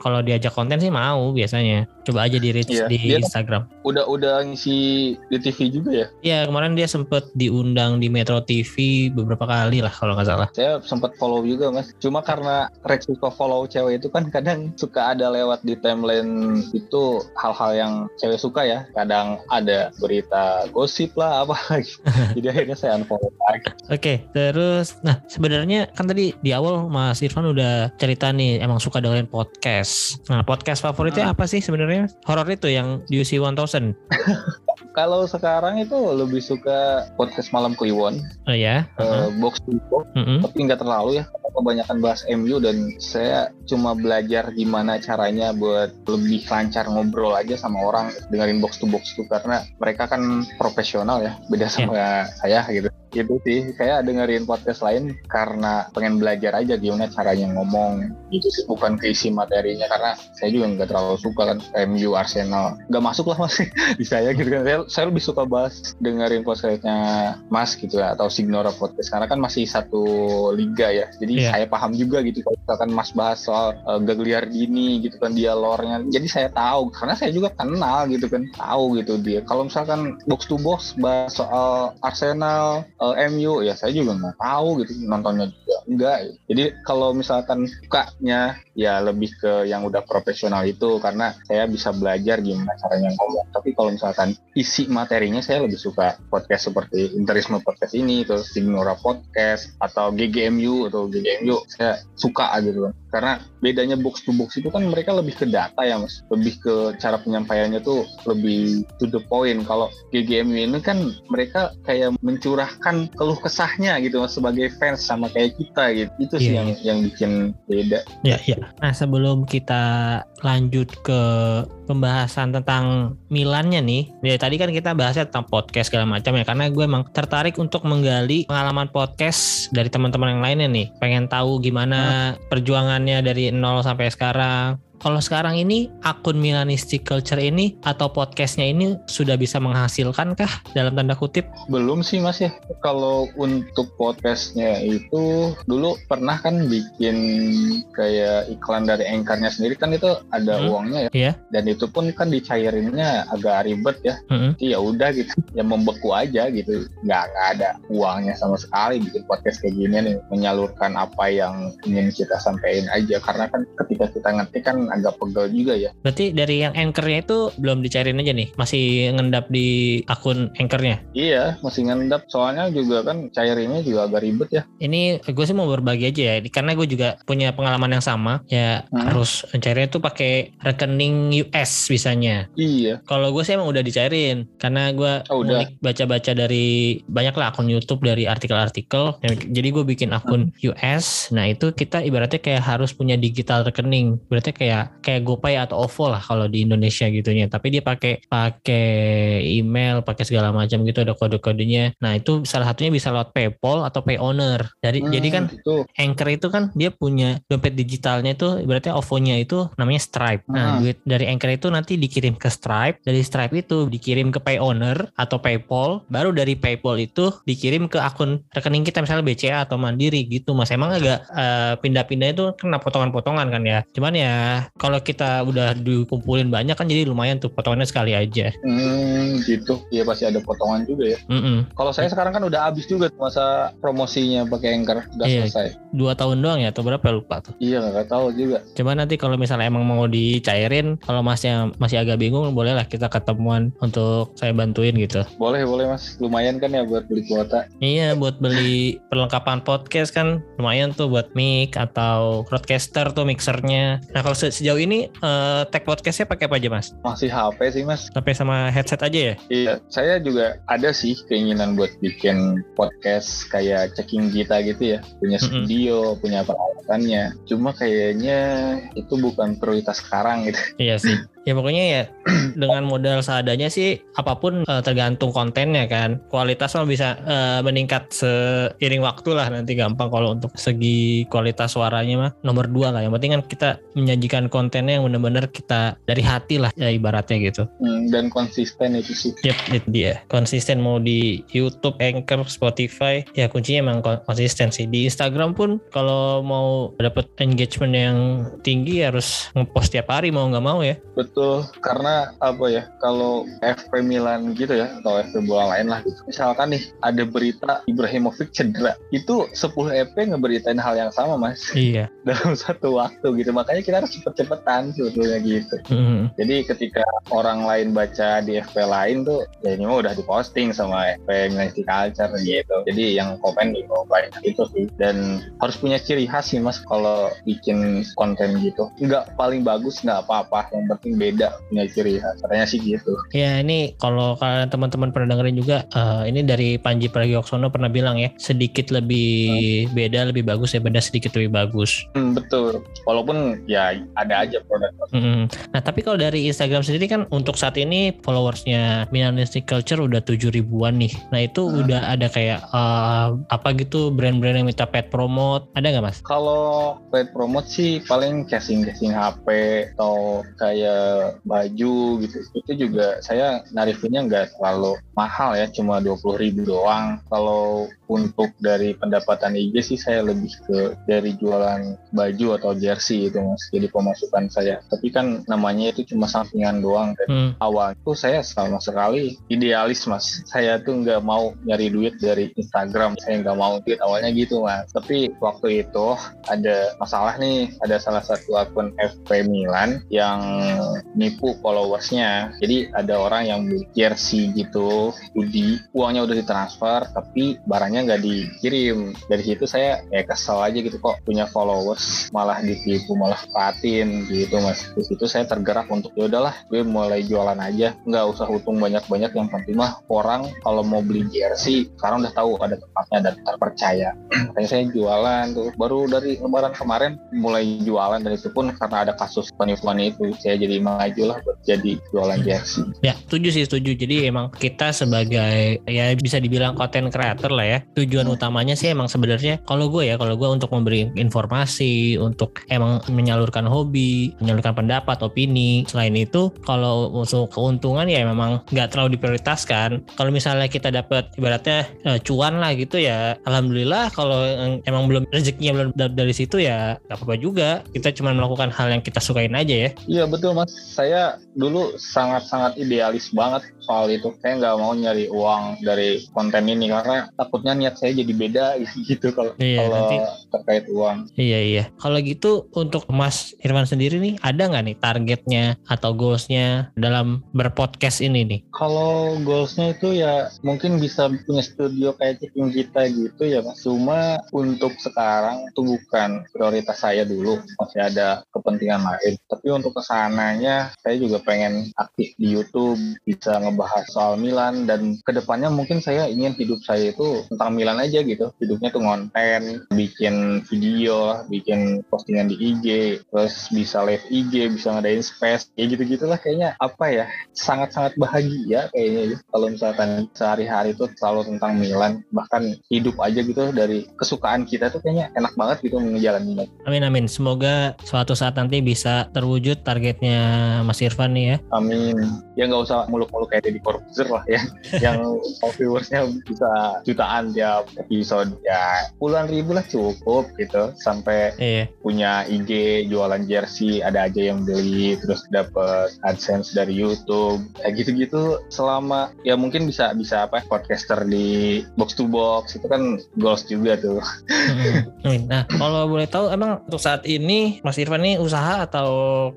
S1: kalau diajak konten sih mau biasanya coba aja di reach iya, di Instagram.
S2: udah udah ngisi di TV juga ya?
S1: Iya kemarin dia sempet diundang di Metro TV beberapa kali lah kalau nggak salah.
S2: Saya sempat follow juga mas. Cuma karena Rex suka follow cewek itu kan kadang suka ada lewat di timeline itu hal-hal yang cewek suka ya. Kadang ada berita gosip lah apa jadi akhirnya saya unfollow lagi.
S1: Oke okay, terus nah sebenarnya kan tadi di awal Mas Irfan udah cerita nih emang suka dengerin podcast. Nah podcast favoritnya hmm. apa sih sebenarnya horor itu yang UC 1000
S2: kalau sekarang itu lebih suka podcast malam Kliwon
S1: oh ya
S2: uh, uh-huh. box to box uh -huh. tapi nggak terlalu ya kebanyakan bahas MU dan saya cuma belajar gimana caranya buat lebih lancar ngobrol aja sama orang dengerin box to box itu karena mereka kan profesional ya beda ya. sama yeah. saya gitu gitu sih saya dengerin podcast lain karena pengen belajar aja gimana caranya ngomong itu sih bukan keisi materinya karena saya juga nggak terlalu suka kan MU Arsenal nggak masuk lah masih di saya gitu kan saya, saya lebih suka bahas dengerin podcastnya Mas gitu ya atau Signora podcast karena kan masih satu liga ya jadi yeah. saya paham juga gitu kalau misalkan Mas bahas soal uh, Gagliardini gitu kan dia lore-nya jadi saya tahu karena saya juga kenal gitu kan tahu gitu dia. Kalau misalkan box to box bahas soal Arsenal uh, eh, MU ya saya juga nggak tahu gitu nontonnya juga enggak. Jadi kalau misalkan sukanya ya lebih ke yang udah profesional itu karena saya bisa belajar gimana caranya ngomong. Tapi kalau misalkan isi materinya saya lebih suka podcast seperti Interisme Podcast ini terus Signora Podcast atau GGMU atau GGMU saya suka gitu kan. Karena bedanya box to box itu kan mereka lebih ke data ya mas lebih ke cara penyampaiannya tuh lebih to the point kalau GGMU ini kan mereka kayak mencurahkan keluh kesahnya gitu mas sebagai fans sama kayak kita gitu itu sih yeah. yang yang bikin beda
S1: ya yeah, ya yeah. nah sebelum kita lanjut ke pembahasan tentang Milannya nih. Ya tadi kan kita bahasnya tentang podcast segala macam ya karena gue emang tertarik untuk menggali pengalaman podcast dari teman-teman yang lainnya nih. Pengen tahu gimana hmm. perjuangannya dari nol sampai sekarang kalau sekarang ini akun Milanistic Culture ini atau podcastnya ini sudah bisa menghasilkan kah dalam tanda kutip?
S2: Belum sih mas ya. Kalau untuk podcastnya itu dulu pernah kan bikin kayak iklan dari anchornya sendiri kan itu ada hmm. uangnya ya.
S1: Yeah.
S2: Dan itu pun kan dicairinnya agak ribet ya. Hmm. Jadi ya udah gitu, ya membeku aja gitu. Nggak, nggak ada uangnya sama sekali bikin podcast kayak gini nih. Menyalurkan apa yang ingin kita sampaikan aja. Karena kan ketika kita ngetik kan agak pegel juga ya.
S1: Berarti dari yang anchornya itu belum dicairin aja nih, masih ngendap di akun anchornya?
S2: Iya, masih ngendap. Soalnya juga kan cairinnya juga agak ribet ya.
S1: Ini gue sih mau berbagi aja ya, karena gue juga punya pengalaman yang sama. Ya hmm. harus cairnya tuh pakai rekening US bisanya.
S2: Iya.
S1: Kalau gue sih emang udah dicairin, karena gue oh, baca-baca dari banyak lah akun YouTube dari artikel-artikel. Jadi gue bikin akun hmm. US. Nah itu kita ibaratnya kayak harus punya digital rekening. Berarti kayak kayak GoPay atau OVO lah kalau di Indonesia gitu ya. Tapi dia pakai pakai email, pakai segala macam gitu ada kode-kodenya. Nah, itu salah satunya bisa lewat PayPal atau Pay Owner. Jadi hmm, jadi kan gitu. Anchor itu kan dia punya dompet digitalnya itu berarti OVO-nya itu namanya Stripe. Nah, hmm. duit dari Anchor itu nanti dikirim ke Stripe, dari Stripe itu dikirim ke Pay Owner atau PayPal, baru dari PayPal itu dikirim ke akun rekening kita misalnya BCA atau Mandiri gitu. Mas emang agak uh, pindah-pindah itu kena potongan-potongan kan ya. Cuman ya kalau kita udah dikumpulin banyak kan jadi lumayan tuh potongannya sekali aja.
S2: Hmm, gitu. Iya pasti ada potongan juga ya. Mm -mm. Kalau saya sekarang kan udah habis juga masa promosinya pakai Anchor udah iya, selesai.
S1: Dua tahun doang ya atau berapa lupa tuh?
S2: Iya nggak tahu juga.
S1: Coba nanti kalau misalnya emang mau dicairin, kalau masnya masih agak bingung, bolehlah kita ketemuan untuk saya bantuin gitu.
S2: Boleh boleh mas, lumayan kan ya buat beli kuota.
S1: Iya buat beli perlengkapan podcast kan lumayan tuh buat mic atau broadcaster tuh mixernya. Nah kalau sejauh ini uh, tag podcastnya pakai apa aja mas?
S2: Masih HP sih mas.
S1: HP sama headset aja ya?
S2: Iya, saya juga ada sih keinginan buat bikin podcast kayak checking kita gitu ya, punya studio, mm -hmm. punya peralatannya. Cuma kayaknya itu bukan prioritas sekarang gitu.
S1: Iya sih. Ya pokoknya ya dengan modal seadanya sih apa pun uh, tergantung kontennya kan. Kualitas mah bisa uh, meningkat seiring waktu lah nanti gampang kalau untuk segi kualitas suaranya mah nomor dua lah. Yang penting kan kita menyajikan kontennya yang benar-benar kita dari hati lah ya ibaratnya gitu.
S2: Hmm, dan konsisten itu sih.
S1: Yep, itu dia. Konsisten mau di YouTube, Anchor, Spotify ya kuncinya emang konsisten sih. Di Instagram pun kalau mau dapat engagement yang tinggi harus ngepost tiap hari mau nggak mau ya.
S2: Betul karena apa ya, kalau FP Milan gitu ya, atau FP bola lain lah gitu. Misalkan nih, ada berita Ibrahimovic cedera, itu 10 EP ngeberitain hal yang sama mas.
S1: Iya.
S2: Dalam satu waktu gitu, makanya kita harus cepet-cepetan sebetulnya gitu. Mm-hmm. Jadi ketika orang lain baca di FP lain tuh, ya ini mah udah diposting sama FP Milan Culture gitu. Jadi yang komen di bawah banyak itu sih. Dan harus punya ciri khas sih mas kalau bikin konten gitu. Nggak paling bagus, nggak apa-apa. Yang penting beda punya ciri khas katanya sih gitu
S1: ya ini kalau kalian teman-teman pernah dengerin juga uh, ini dari Panji Pragiwaksono pernah bilang ya sedikit lebih hmm. beda lebih bagus ya beda sedikit lebih bagus
S2: hmm, betul walaupun ya ada aja produk
S1: hmm. nah tapi kalau dari Instagram sendiri kan untuk saat ini followersnya Minimalistic Culture udah tujuh ribuan nih nah itu hmm. udah ada kayak uh, apa gitu brand-brand yang minta pet promote ada nggak mas?
S2: Kalau pet promote sih paling casing-casing HP atau kayak baju gitu itu juga saya narifinnya nggak terlalu mahal ya cuma dua puluh ribu doang kalau untuk dari pendapatan IG sih saya lebih ke dari jualan baju atau jersey itu mas jadi pemasukan saya. Tapi kan namanya itu cuma sampingan doang kan hmm. awal itu saya sama sekali idealis mas. Saya tuh nggak mau nyari duit dari Instagram. Saya nggak mau duit awalnya gitu mas. Tapi waktu itu ada masalah nih. Ada salah satu akun FP Milan yang nipu followersnya. Jadi ada orang yang beli jersey gitu hoodie uangnya udah ditransfer tapi barangnya nggak dikirim. Dari situ saya ya kesel aja gitu kok punya followers. Malah ditipu malah patin gitu mas. Di situ saya tergerak untuk ya udahlah gue mulai jualan aja. Nggak usah untung banyak-banyak. Yang penting mah orang kalau mau beli jersey sekarang udah tahu ada tempatnya dan terpercaya. Makanya saya jualan tuh. Baru dari lebaran kemarin mulai jualan dan itu pun karena ada kasus penipuan itu saya jadi maju lah jadi jualan jersey.
S1: Ya setuju sih setuju. Jadi emang kita sebagai ya bisa dibilang content creator lah ya tujuan hmm. utamanya sih emang sebenarnya kalau gue ya kalau gue untuk memberi informasi untuk emang menyalurkan hobi menyalurkan pendapat opini. Selain itu kalau untuk keuntungan ya memang nggak terlalu diprioritaskan. Kalau misalnya kita dapat ibaratnya uh, cuan lah gitu ya alhamdulillah kalau emang belum rezekinya belum dari situ ya nggak apa-apa juga. Kita cuma melakukan hal yang kita sukain aja ya.
S2: Iya betul mas. Saya dulu sangat-sangat idealis banget soal itu saya nggak mau nyari uang dari konten ini karena takutnya niat saya jadi beda gitu kalau iya, kalau nanti, terkait uang.
S1: Iya iya. Kalau gitu untuk Mas Irfan sendiri nih ada nggak nih targetnya atau goalsnya dalam berpodcast ini nih?
S2: Kalau goalsnya itu ya mungkin bisa punya studio kayak ciping kita gitu ya Mas. Cuma untuk sekarang itu bukan prioritas saya dulu. Masih ada kepentingan lain. Tapi untuk ke sananya saya juga pengen aktif di YouTube, bisa ngebahas soal Milan dan ke depannya mungkin saya ingin hidup saya itu tentang Milan aja gitu. Hidupnya tuh ngonten bikin video bikin postingan di IG terus bisa live IG bisa ngadain space kayak gitu gitulah kayaknya. Apa ya? Sangat-sangat bahagia kayaknya ya. kalau misalkan sehari-hari tuh selalu tentang Milan. Bahkan hidup aja gitu dari kesukaan kita tuh kayaknya enak banget gitu menjalani
S1: amin amin. Semoga suatu saat nanti bisa terwujud targetnya Mas Irfan nih ya.
S2: Amin. Ya nggak usah muluk-muluk kayak di Corbuzier lah ya. Yang viewersnya bisa jutaan tiap episode ya puluhan ribu lah cukup gitu. Sampai iya. punya IG jualan jersey ada aja yang beli terus dapet adsense dari YouTube. Ya gitu-gitu selama ya mungkin bisa bisa apa podcaster di box to box itu kan goals juga tuh.
S1: Nah kalau boleh tahu emang untuk saat ini Mas Irfan ini usaha atau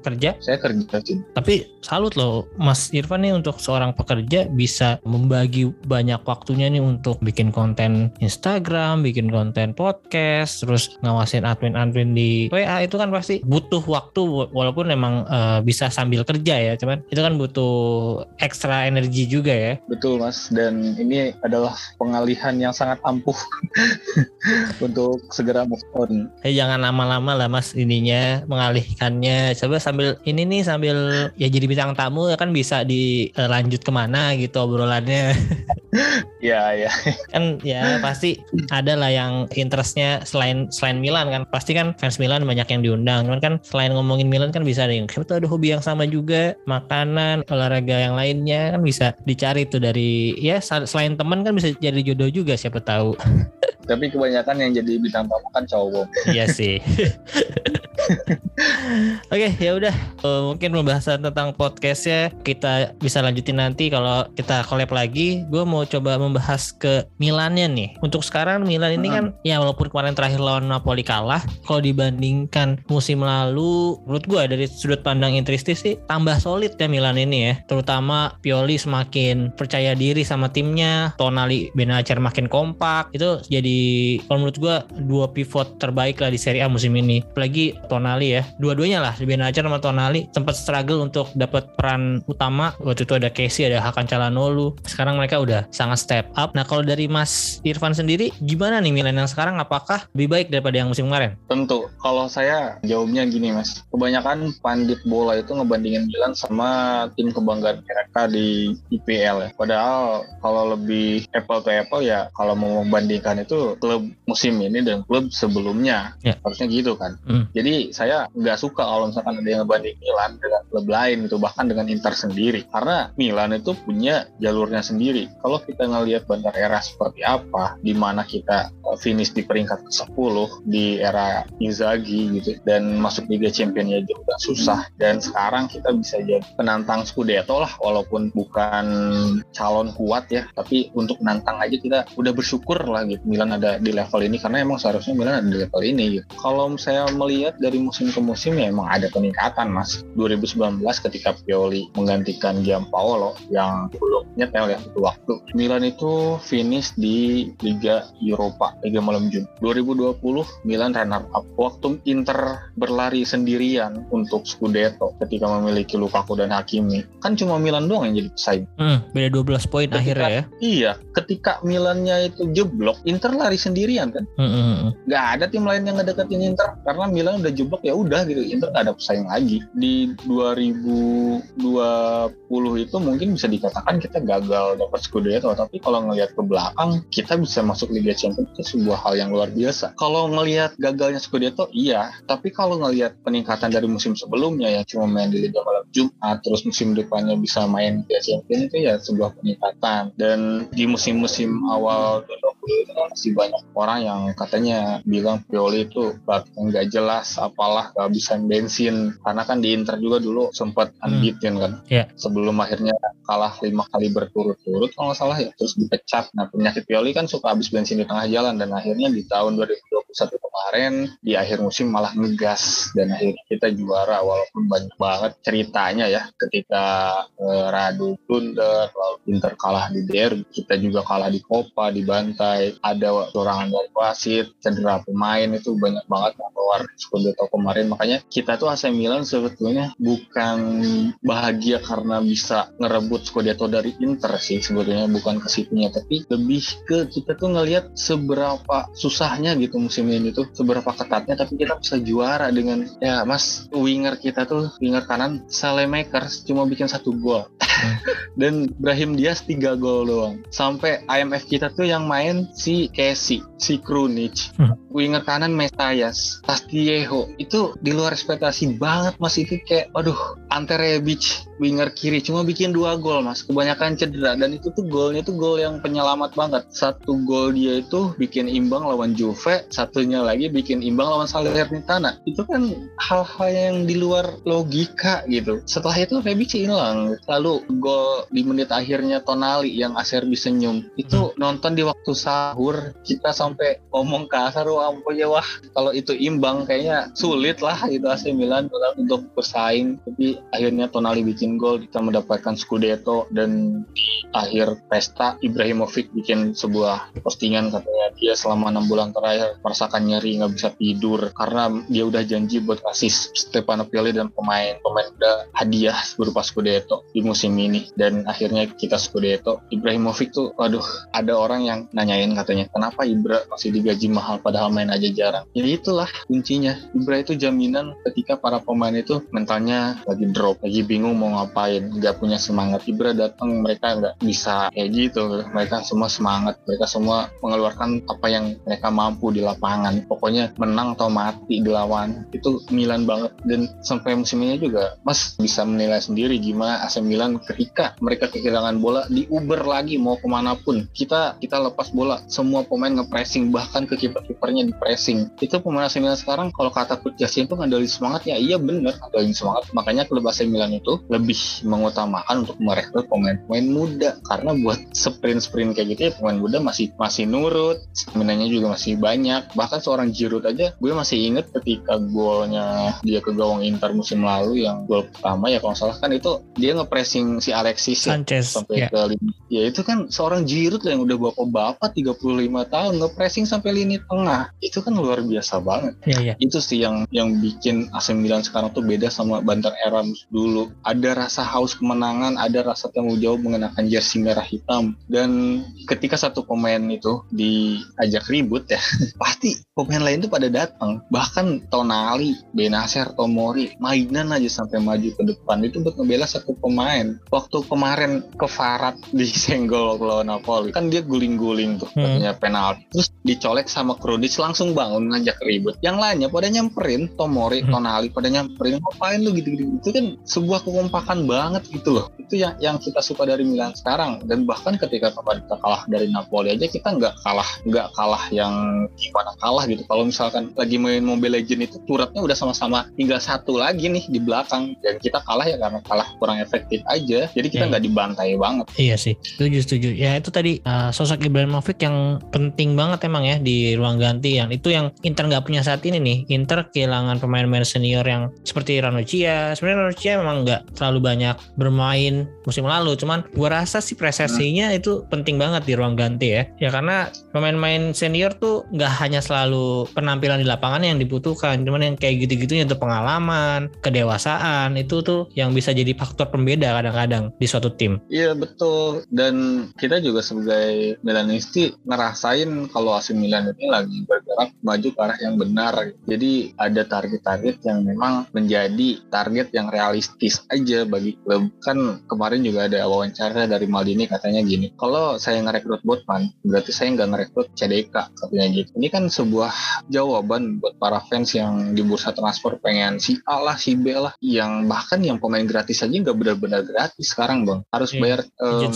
S1: kerja?
S2: Saya kerja sih.
S1: Tapi salut loh Mas Irfan nih untuk seorang pekerja bisa membagi banyak waktunya nih untuk bikin konten Instagram, bikin konten podcast, terus ngawasin admin-admin di WA itu kan pasti butuh waktu walaupun memang uh, bisa sambil kerja ya, cuman itu kan butuh ekstra energi juga ya.
S2: Betul mas, dan ini adalah pengalihan yang sangat ampuh untuk segera move on.
S1: Eh jangan lama-lama lah mas ininya mengalihkannya. Coba sambil ini nih sambil ya jadi bintang tamu ya kan bisa dilanjut ke mana gitu obrolannya.
S2: ya ya.
S1: Kan ya pasti ada lah yang interestnya selain selain Milan kan. Pasti kan fans Milan banyak yang diundang. Cuman kan selain ngomongin Milan kan bisa ada yang siapa ada hobi yang sama juga. Makanan olahraga yang lainnya kan bisa dicari tuh dari ya selain teman kan bisa jadi jodoh juga siapa tahu.
S2: Tapi kebanyakan yang jadi bintang tamu kan cowok.
S1: Iya sih Oke, ya udah. Uh, mungkin pembahasan tentang podcastnya kita bisa lanjutin nanti kalau kita collab lagi. Gue mau coba membahas ke Milannya nih. Untuk sekarang Milan ini kan ya walaupun kemarin terakhir lawan Napoli kalah, kalau dibandingkan musim lalu, menurut gue dari sudut pandang Intristi sih tambah solid ya Milan ini ya. Terutama Pioli semakin percaya diri sama timnya, Tonali Benacer makin kompak. Itu jadi kalau menurut gue dua pivot terbaik lah di Serie A musim ini. Apalagi Tonali ya. Dua-duanya lah, Benacer sama Tonali sempat struggle untuk dapat peran utama. Waktu itu ada Casey, ada Hakan Calhanoglu. Sekarang mereka udah sangat step up. Nah, kalau dari Mas Irfan sendiri gimana nih Milan yang sekarang apakah lebih baik daripada yang musim kemarin?
S2: Tentu. Kalau saya jawabnya gini, Mas. Kebanyakan pandit bola itu ngebandingin Milan sama tim kebanggaan mereka di IPL ya. Padahal kalau lebih apple to apple ya kalau mau membandingkan itu klub musim ini dan klub sebelumnya. Ya. Harusnya gitu kan. Hmm. Jadi saya nggak suka kalau misalkan ada yang ngebanding Milan dengan klub lain itu bahkan dengan Inter sendiri. Karena Milan itu punya jalurnya sendiri. Kalau kita ngelihat Bandar era seperti apa di mana kita uh, finish di peringkat ke-10 di era Inzaghi gitu dan masuk Liga Champions ya juga susah dan sekarang kita bisa jadi penantang Scudetto lah walaupun bukan calon kuat ya tapi untuk nantang aja kita udah bersyukur lah gitu Milan ada di level ini karena emang seharusnya Milan ada di level ini gitu. Kalau saya melihat dari musim ke musim ya emang ada peningkatan mas. 2019 ketika Pioli menggantikan Giampaolo yang belum nyetel ya itu waktu. Milan itu finish di Liga Eropa Liga Malam Jun 2020 Milan runner up. Waktu Inter berlari sendirian untuk Scudetto ketika memiliki Lukaku dan Hakimi. Kan cuma Milan doang yang jadi pesaing.
S1: Hmm, beda 12 poin akhirnya ya.
S2: iya ketika Milannya itu jeblok Inter lari sendirian kan. Hmm, hmm, hmm. nggak ada tim lain yang ngedeketin Inter karena Milan udah jeblok ya udah gitu. Inter nggak ada pesaing lagi. Di 2020 itu mungkin bisa dikatakan kita gagal dapat Scudetto tapi kalau ngelihat ke belakang kita bisa masuk Liga Champions itu sebuah hal yang luar biasa. Kalau ngelihat gagalnya Scudetto iya. Tapi kalau ngelihat peningkatan dari musim sebelumnya yang cuma main di Liga Malam Jumat terus musim depannya bisa main Liga Champions itu ya sebuah peningkatan. Dan di musim-musim awal 2020 itu kan masih banyak orang yang katanya bilang Pioli itu nggak jelas apalah kehabisan bensin. Karena kan di Inter juga dulu sempat hmm. unbeaten kan. Yeah. sebelum akhirnya kalah lima kali berturut-turut kalau nggak salah ya. Terus dipecat. Nah penyakit Pioli kan suka habis bensin di tengah jalan. Dan akhirnya di tahun 2021 kemarin di akhir musim malah ngegas. Dan akhirnya kita juara walaupun banyak banget ceritanya ya. Ketika eh, Radu blunder lalu Inter kalah di derby kita juga kalah di Copa di bantai. Ada serangan dari wasit cedera pemain itu banyak banget. Yang keluar Scudetto kemain makanya kita tuh AC Milan sebetulnya bukan bahagia karena bisa ngerebut Scudetto dari Inter sih sebetulnya bukan ke situnya tapi lebih ke kita tuh ngelihat seberapa susahnya gitu musim ini tuh seberapa ketatnya. Tapi kita bisa juara dengan ya mas winger kita tuh winger kanan Salemakers cuma bikin satu gol. Dan Brahim Diaz tiga gol doang. Sampai IMF kita tuh yang main si Casey si Krunic. Hmm. winger kanan Mesias Castillejo itu di luar ekspektasi banget mas. Itu kayak aduh Ante Rebic winger kiri cuma bikin dua gol mas. Kebanyakan cedera dan itu tuh golnya tuh gol yang penyelamat banget. Satu gol dia itu bikin imbang lawan Juve satunya lagi bikin imbang lawan Salernitana. Itu kan hal-hal yang di luar logika gitu. Setelah itu Rebic hilang. Lalu gol di menit akhirnya Tonali yang Acerbi senyum. Itu hmm. nonton di waktu sahur kita sampai ngomong kasar wah ampun ya wah. Kalau itu imbang kayaknya sulit lah itu AC Milan untuk bersaing. Tapi akhirnya Tonali bikin gol kita mendapatkan Scudetto dan di akhir pesta Ibrahimovic bikin sebuah postingan katanya dia selama enam bulan terakhir merasakan nyeri nggak bisa tidur. Karena dia udah janji buat kasih Stefano Pioli dan pemain-pemain udah hadiah berupa Scudetto di musim ini. Dan akhirnya kita Scudetto. Ibrahimovic tuh waduh ada orang yang nanyain katanya kenapa Ibra masih digaji mahal padahal main aja jarang? Ya itulah kuncinya. Ibra itu jaminan ketika para pemain itu mentalnya lagi drop lagi bingung mau ngapain nggak punya semangat. Ibra datang mereka nggak bisa kayak gitu. Mereka semua semangat. Mereka semua mengeluarkan apa yang mereka mampu di lapangan. Pokoknya menang atau mati dilawan itu Milan banget. Dan sampai musim ini juga Mas bisa menilai sendiri gimana AC Milan ketika mereka kehilangan bola di Uber lagi mau ke mana pun kita kita lepas bola. Semua pemain ngepressing bahkan ke kiper-kipernya di pressing itu pemain AC Milan sekarang kalau kata Coach Justin itu ngandelin semangat ya iya bener ngandelin semangat. Makanya klub AC Milan itu lebih mengutamakan untuk merekrut pemain-pemain muda. Karena buat sprint-sprint kayak gitu ya pemain muda masih masih nurut stamina juga masih banyak. Bahkan seorang Giroud aja gue masih inget ketika golnya dia ke gawang Inter musim lalu yang gol pertama ya kalau salah kan itu dia ngepressing si Alexis
S1: ya, Sanchez
S2: sampai yeah. ke lini. Ya itu kan seorang Giroud yang udah bapak-bapak 35 tahun ngepressing sampai lini tengah. Itu kan luar biasa banget.
S1: Yeah, yeah.
S2: itu sih yang yang bikin AC Milan sekarang tuh beda sama Banter era dulu. Ada rasa haus kemenangan ada rasa tanggung jawab mengenakan jersey merah hitam. Dan ketika satu pemain itu diajak ribut ya pasti pemain lain tuh pada datang. Bahkan Tonali Benacer Tomori mainan aja sampai maju ke depan. Itu buat ngebela satu pemain. Waktu kemarin ke Farad di senggol lawan Napoli kan dia guling-guling tuh hmm. katanya penalti. Terus dicolek sama Krunic langsung bangun ngajak ribut. Yang lainnya pada nyamperin Tomori hmm. Tonali pada nyamperin ngapain lu gitu-gitu. Itu kan sebuah kekompakan banget gitu loh. Itu yang yang kita suka dari Milan sekarang. Dan bahkan ketika kemarin kita kalah dari Napoli aja kita nggak kalah nggak kalah yang gimana kalah gitu. Kalau misalkan lagi main Mobile Legend itu turutnya udah sama-sama tinggal satu lagi nih di belakang. Dan kita kalah ya karena kalah kurang efektif aja. Jadi kita iya. nggak yeah. dibantai banget.
S1: Iya sih setuju setuju. Ya itu tadi uh, sosok Ibrahimovic yang penting banget emang ya di ruang ganti yang itu yang Inter nggak punya saat ini nih. Inter kehilangan pemain-pemain senior yang seperti Ranocchia sebenarnya Ranocchia memang nggak terlalu banyak bermain musim lalu. Cuman gua rasa sih presesinya hmm. itu penting banget di ruang ganti ya. Ya karena pemain-pemain senior tuh nggak hanya selalu penampilan di lapangan yang dibutuhkan. Cuman yang kayak gitu-gitunya itu pengalaman kedewasaan itu tuh yang bisa jadi faktor pembeda kadang-kadang di suatu tim.
S2: Iya betul. Dan kita juga sebagai Milanisti ngerasain kalau AC Milan ini lagi bergerak maju ke arah yang benar. Jadi ada target-target yang memang menjadi target yang realistis aja bagi klub kan kemarin juga ada wawancara dari Maldini katanya gini kalau saya ngerekrut Botman berarti saya nggak ngerekrut CDK katanya gitu ini kan sebuah jawaban buat para fans yang di bursa transfer pengen si A lah si B lah yang bahkan yang pemain gratis aja nggak benar-benar gratis sekarang bang harus yeah. bayar um,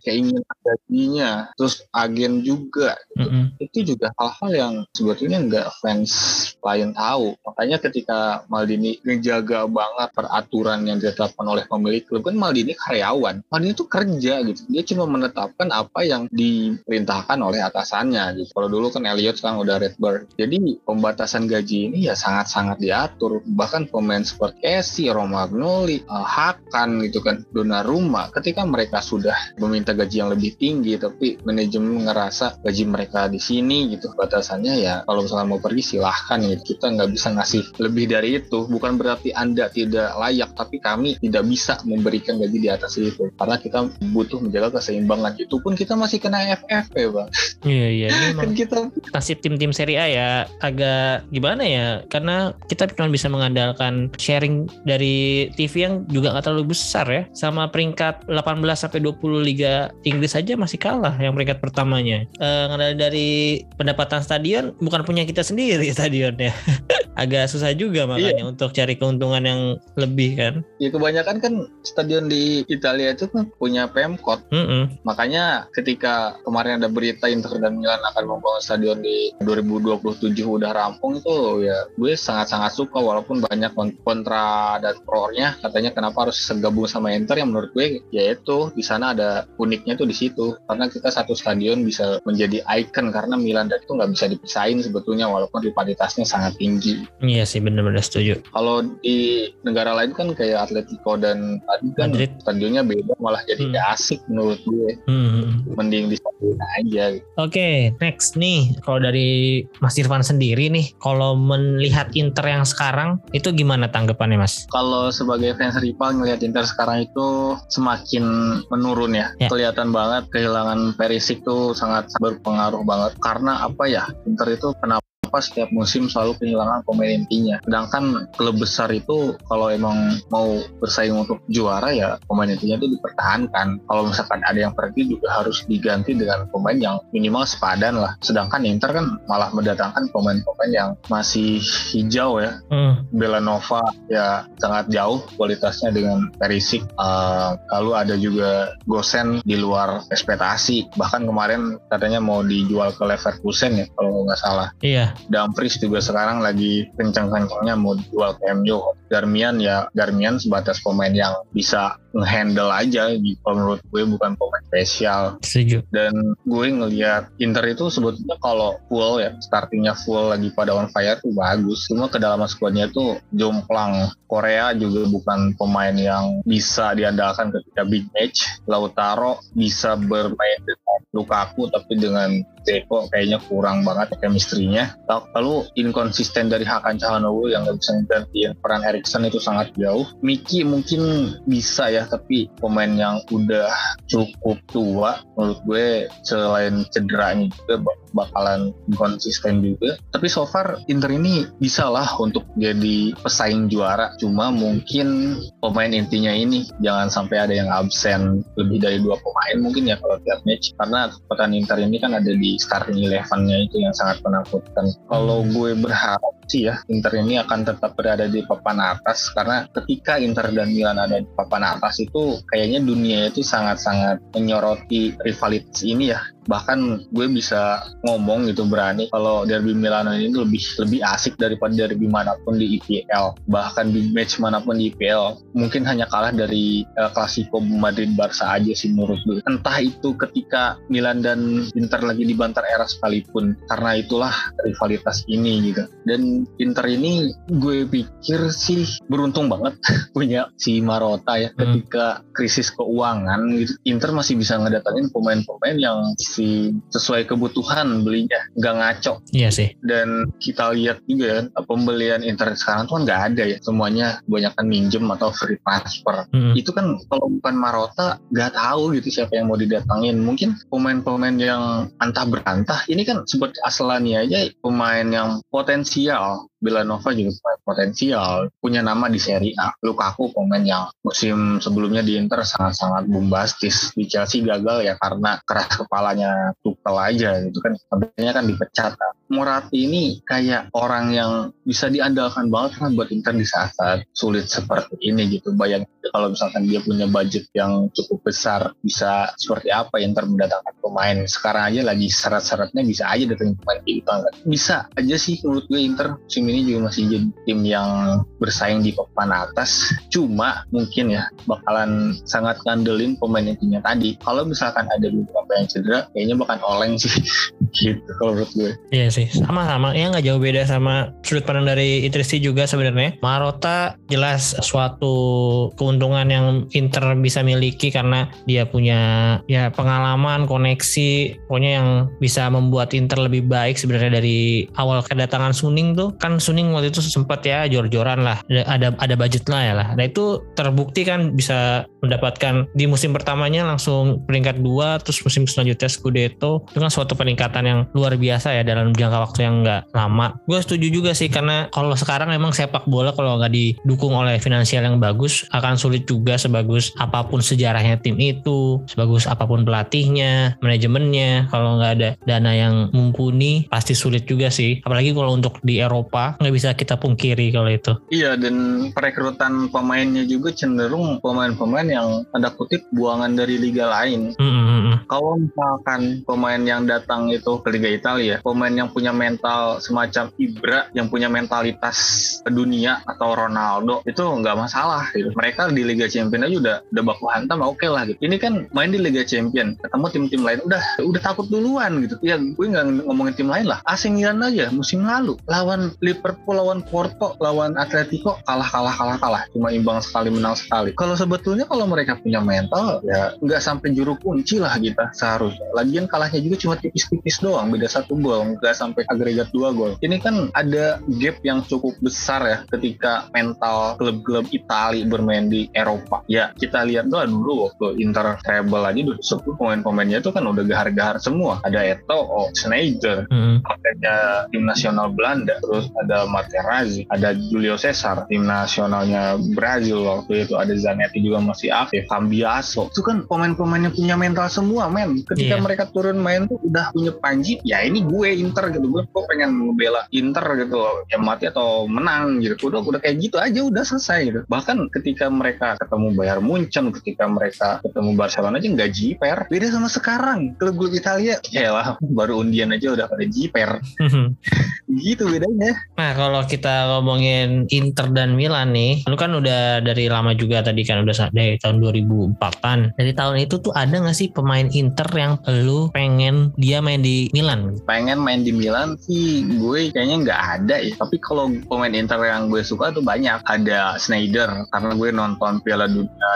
S2: keinginan gajinya terus agen juga gitu. mm -hmm. itu juga hal-hal yang sebetulnya nggak fans lain tahu makanya ketika Maldini ngejaga banget peraturan yang ditetapkan oleh pemilik klub kan Maldini karyawan. Maldini itu kerja gitu. Dia cuma menetapkan apa yang diperintahkan oleh atasannya gitu. Kalau dulu kan Elliot sekarang udah Redbird jadi pembatasan gaji ini ya sangat-sangat diatur. Bahkan pemain seperti Casey, Romagnoli, uh, Hakan gitu kan Donnarumma ketika mereka sudah meminta gaji yang lebih tinggi tapi manajemen ngerasa gaji mereka di sini gitu batasannya ya kalau misalnya mau pergi silahkan gitu. Kita nggak bisa ngasih lebih dari itu. Bukan berarti anda tidak layak tapi kami bisa memberikan gaji di atas itu. Karena kita butuh menjaga keseimbangan. Itu pun kita masih kena FF ya bang
S1: iya iya. Kan kita nasib tim-tim Serie A ya agak gimana ya? Karena kita cuma bisa mengandalkan sharing dari TV yang juga nggak terlalu besar ya. Sama peringkat 18 sampai 20 Liga Inggris saja masih kalah yang peringkat pertamanya. E, dari pendapatan stadion bukan punya kita sendiri stadionnya agak susah juga makanya iya. untuk cari keuntungan yang lebih kan.
S2: Ya kebanyakan kan stadion di Italia itu kan punya Pemkot. Mm -hmm. makanya ketika kemarin ada berita Inter dan Milan akan membangun stadion di 2027 udah rampung itu ya gue sangat-sangat suka walaupun banyak kontra dan pro-nya. Katanya kenapa harus segabung sama Inter? Yang menurut gue ya itu di sana ada uniknya tuh di situ. Karena kita satu stadion bisa menjadi ikon karena Milan dan itu nggak bisa dipisahin sebetulnya walaupun rivalitasnya sangat tinggi
S1: Iya sih benar-benar setuju.
S2: Kalau di negara lain kan kayak Atletico dan Madrid kan
S1: Madrid.
S2: stadionnya beda malah jadi
S1: Hmm.
S2: asik menurut gue.
S1: Hmm.
S2: Mending di stadion aja.
S1: Oke, next nih. Kalau dari Mas Irfan sendiri nih, kalau melihat Inter yang sekarang itu gimana tanggapannya, Mas?
S2: Kalau sebagai fans rival ngelihat Inter sekarang itu semakin menurun ya.
S1: Ya.
S2: Kelihatan banget kehilangan Perisic tuh sangat berpengaruh banget. Karena apa ya? Inter itu kenapa setiap musim selalu kehilangan pemain intinya. Sedangkan klub besar itu kalau emang mau bersaing untuk juara ya pemain intinya itu dipertahankan. Kalau misalkan ada yang pergi juga harus diganti dengan pemain yang minimal sepadan lah. Sedangkan Inter kan malah mendatangkan pemain-pemain yang masih hijau ya.
S1: Hmm.
S2: Belanova ya sangat jauh kualitasnya dengan Perisic. Uh, lalu ada juga Gosen di luar ekspektasi. Bahkan kemarin katanya mau dijual ke Leverkusen ya kalau nggak salah.
S1: Iya.
S2: Dumfries juga sekarang lagi kencang-kencangnya mau dijual ke MU. Darmian ya Darmian sebatas pemain yang bisa ngehandle aja gitu. Menurut gue bukan pemain spesial
S1: Setuju.
S2: dan gue ngelihat Inter itu sebetulnya kalau full ya startingnya full lagi pada on fire tuh bagus cuma kedalaman squadnya tuh jomplang Korea juga bukan pemain yang bisa diandalkan ketika big match Lautaro bisa bermain dengan Lukaku tapi dengan Zeko kayaknya kurang banget chemistry-nya. Lalu inkonsisten dari Hakan Calhanoglu yang gak bisa menggantiin peran Erikson itu sangat jauh. Miki mungkin bisa ya tapi pemain yang udah cukup tua menurut gue selain cederanya juga bak- bakalan konsisten juga. Tapi so far Inter ini bisa lah untuk jadi pesaing juara. Cuma mungkin pemain intinya ini jangan sampai ada yang absen lebih dari dua pemain mungkin ya kalau tiap match. Karena kekuatan Inter ini kan ada di starting eleven-nya itu yang sangat menakutkan. Kalau gue berharap sih ya Inter ini akan tetap berada di papan atas karena ketika Inter dan Milan ada di papan atas itu kayaknya dunia itu sangat-sangat menyoroti rivalitas ini ya bahkan gue bisa ngomong gitu berani kalau derby Milano ini lebih lebih asik daripada derby mana pun di IPL bahkan di match mana pun di IPL mungkin hanya kalah dari El Clasico Madrid Barca aja sih menurut gue. Entah itu ketika Milan dan Inter lagi di bantar era sekalipun karena itulah rivalitas ini gitu. Dan Inter ini gue pikir sih beruntung banget punya si Marotta ya
S1: Hmm.
S2: ketika krisis keuangan gitu Inter masih bisa ngedatangin pemain-pemain yang si sesuai kebutuhan belinya nggak ngaco.
S1: Iya sih.
S2: dan kita lihat juga kan pembelian Inter sekarang tuh kan nggak ada ya. Semuanya kebanyakan minjem atau free transfer.
S1: Hmm.
S2: itu kan kalau bukan Marotta nggak tahu gitu siapa yang mau didatangin mungkin pemain-pemain yang antah berantah ini kan seperti Aslani aja pemain yang potensial Belanova juga potensial punya nama di Serie A. Lukaku pemain yang musim sebelumnya di Inter sangat-sangat bombastis. Di Chelsea gagal ya karena keras kepalanya Tuchel aja gitu kan. Sebenarnya kan dipecat Morati ini kayak orang yang bisa diandalkan banget kan buat Inter di saat-saat sulit seperti ini gitu. Bayangin kalau misalkan dia punya budget yang cukup besar, bisa seperti apa Inter mendatangkan pemain. Sekarang aja lagi syarat-syaratnya bisa aja datangin pemain gitu kan. Bisa aja sih menurut gue Inter musim ini juga masih jadi tim yang bersaing di papan atas. Cuma mungkin ya bakalan sangat ngandelin pemain intinya tadi. Kalau misalkan ada beberapa yang cedera, kayaknya bakal oleng sih gitu kalau menurut gue.
S1: Iya sih, sama-sama. Ya nggak jauh beda sama sudut pandang dari Itristi juga sebenarnya. Marota jelas suatu keuntungan yang Inter bisa miliki karena dia punya ya pengalaman, koneksi, pokoknya yang bisa membuat Inter lebih baik sebenarnya dari awal kedatangan Suning tuh kan Suning waktu itu sempat ya jor-joran lah, ada ada, budget lah ya lah. Nah itu terbukti kan bisa mendapatkan di musim pertamanya langsung peringkat dua, terus musim selanjutnya Scudetto itu kan suatu peningkatan yang luar biasa ya dalam jangka waktu yang nggak lama. Gue setuju juga sih karena kalau sekarang memang sepak bola kalau nggak didukung oleh finansial yang bagus akan sulit juga sebagus apa pun sejarahnya tim itu, sebagus apa pun pelatihnya, manajemennya. Kalau nggak ada dana yang mumpuni pasti sulit juga sih. Apalagi kalau untuk di Eropa nggak bisa kita pungkiri kalau itu.
S2: Iya dan perekrutan pemainnya juga cenderung pemain-pemain yang tanda kutip buangan dari liga lain.
S1: Mm, mm, mm.
S2: Kalau misalkan pemain yang datang itu ke Liga Italia, pemain yang punya mental semacam Ibra, yang punya mentalitas dunia atau Ronaldo, itu nggak masalah gitu. Mereka di Liga Champions aja udah udah baku hantam oke lah gitu. Ini kan main di Liga Champions, ketemu tim-tim lain udah udah takut duluan gitu. Ya gue nggak ngomongin tim lain lah. AC Milan aja musim lalu lawan Liverpool, lawan Porto, lawan Atletico kalah kalah kalah kalah, cuma imbang sekali menang sekali. Kalau sebetulnya kalau mereka punya mental ya nggak sampai juru kunci lah kita seharusnya. Lagian kalahnya juga cuma tipis-tipis doang, beda satu gol, nggak sampai agregat dua gol. Ini kan ada gap yang cukup besar ya ketika mental klub-klub Italia bermain di Eropa. Ya kita lihat tuh dulu waktu Inter treble aja dulu sepuluh pemain-pemainnya itu kan udah gahar-gahar semua. Ada Eto, oh, Schneider, mm -hmm. tim nasional Belanda, terus ada Materazzi, ada Julio Cesar, tim nasionalnya Brazil waktu itu, ada Zanetti juga masih aktif, Cambiaso. Itu kan pemain-pemain yang punya mental semua, men. Ketika yeah. mereka turun main tuh udah punya panji, ya ini gue Inter gitu, gue kok pengen membela Inter gitu, ya mati atau menang gitu. Udah udah kayak gitu aja udah selesai gitu. Bahkan ketika mereka ketemu Bayar Munchen, ketika mereka ketemu Barcelona aja nggak jiper. Beda sama sekarang klub-klub Italia, ya lah baru undian aja udah pada jiper. gitu bedanya.
S1: Nah kalau kita ngomongin Inter dan Milan nih, lu kan udah dari lama juga tadi kan udah dari tahun 2004an. Dari tahun itu tuh ada nggak sih pemain Inter yang lu pengen dia main di Milan?
S2: Pengen main di Milan sih gue kayaknya nggak ada ya. Tapi kalau pemain Inter yang gue suka tuh banyak. Ada Schneider karena gue nonton Piala Dunia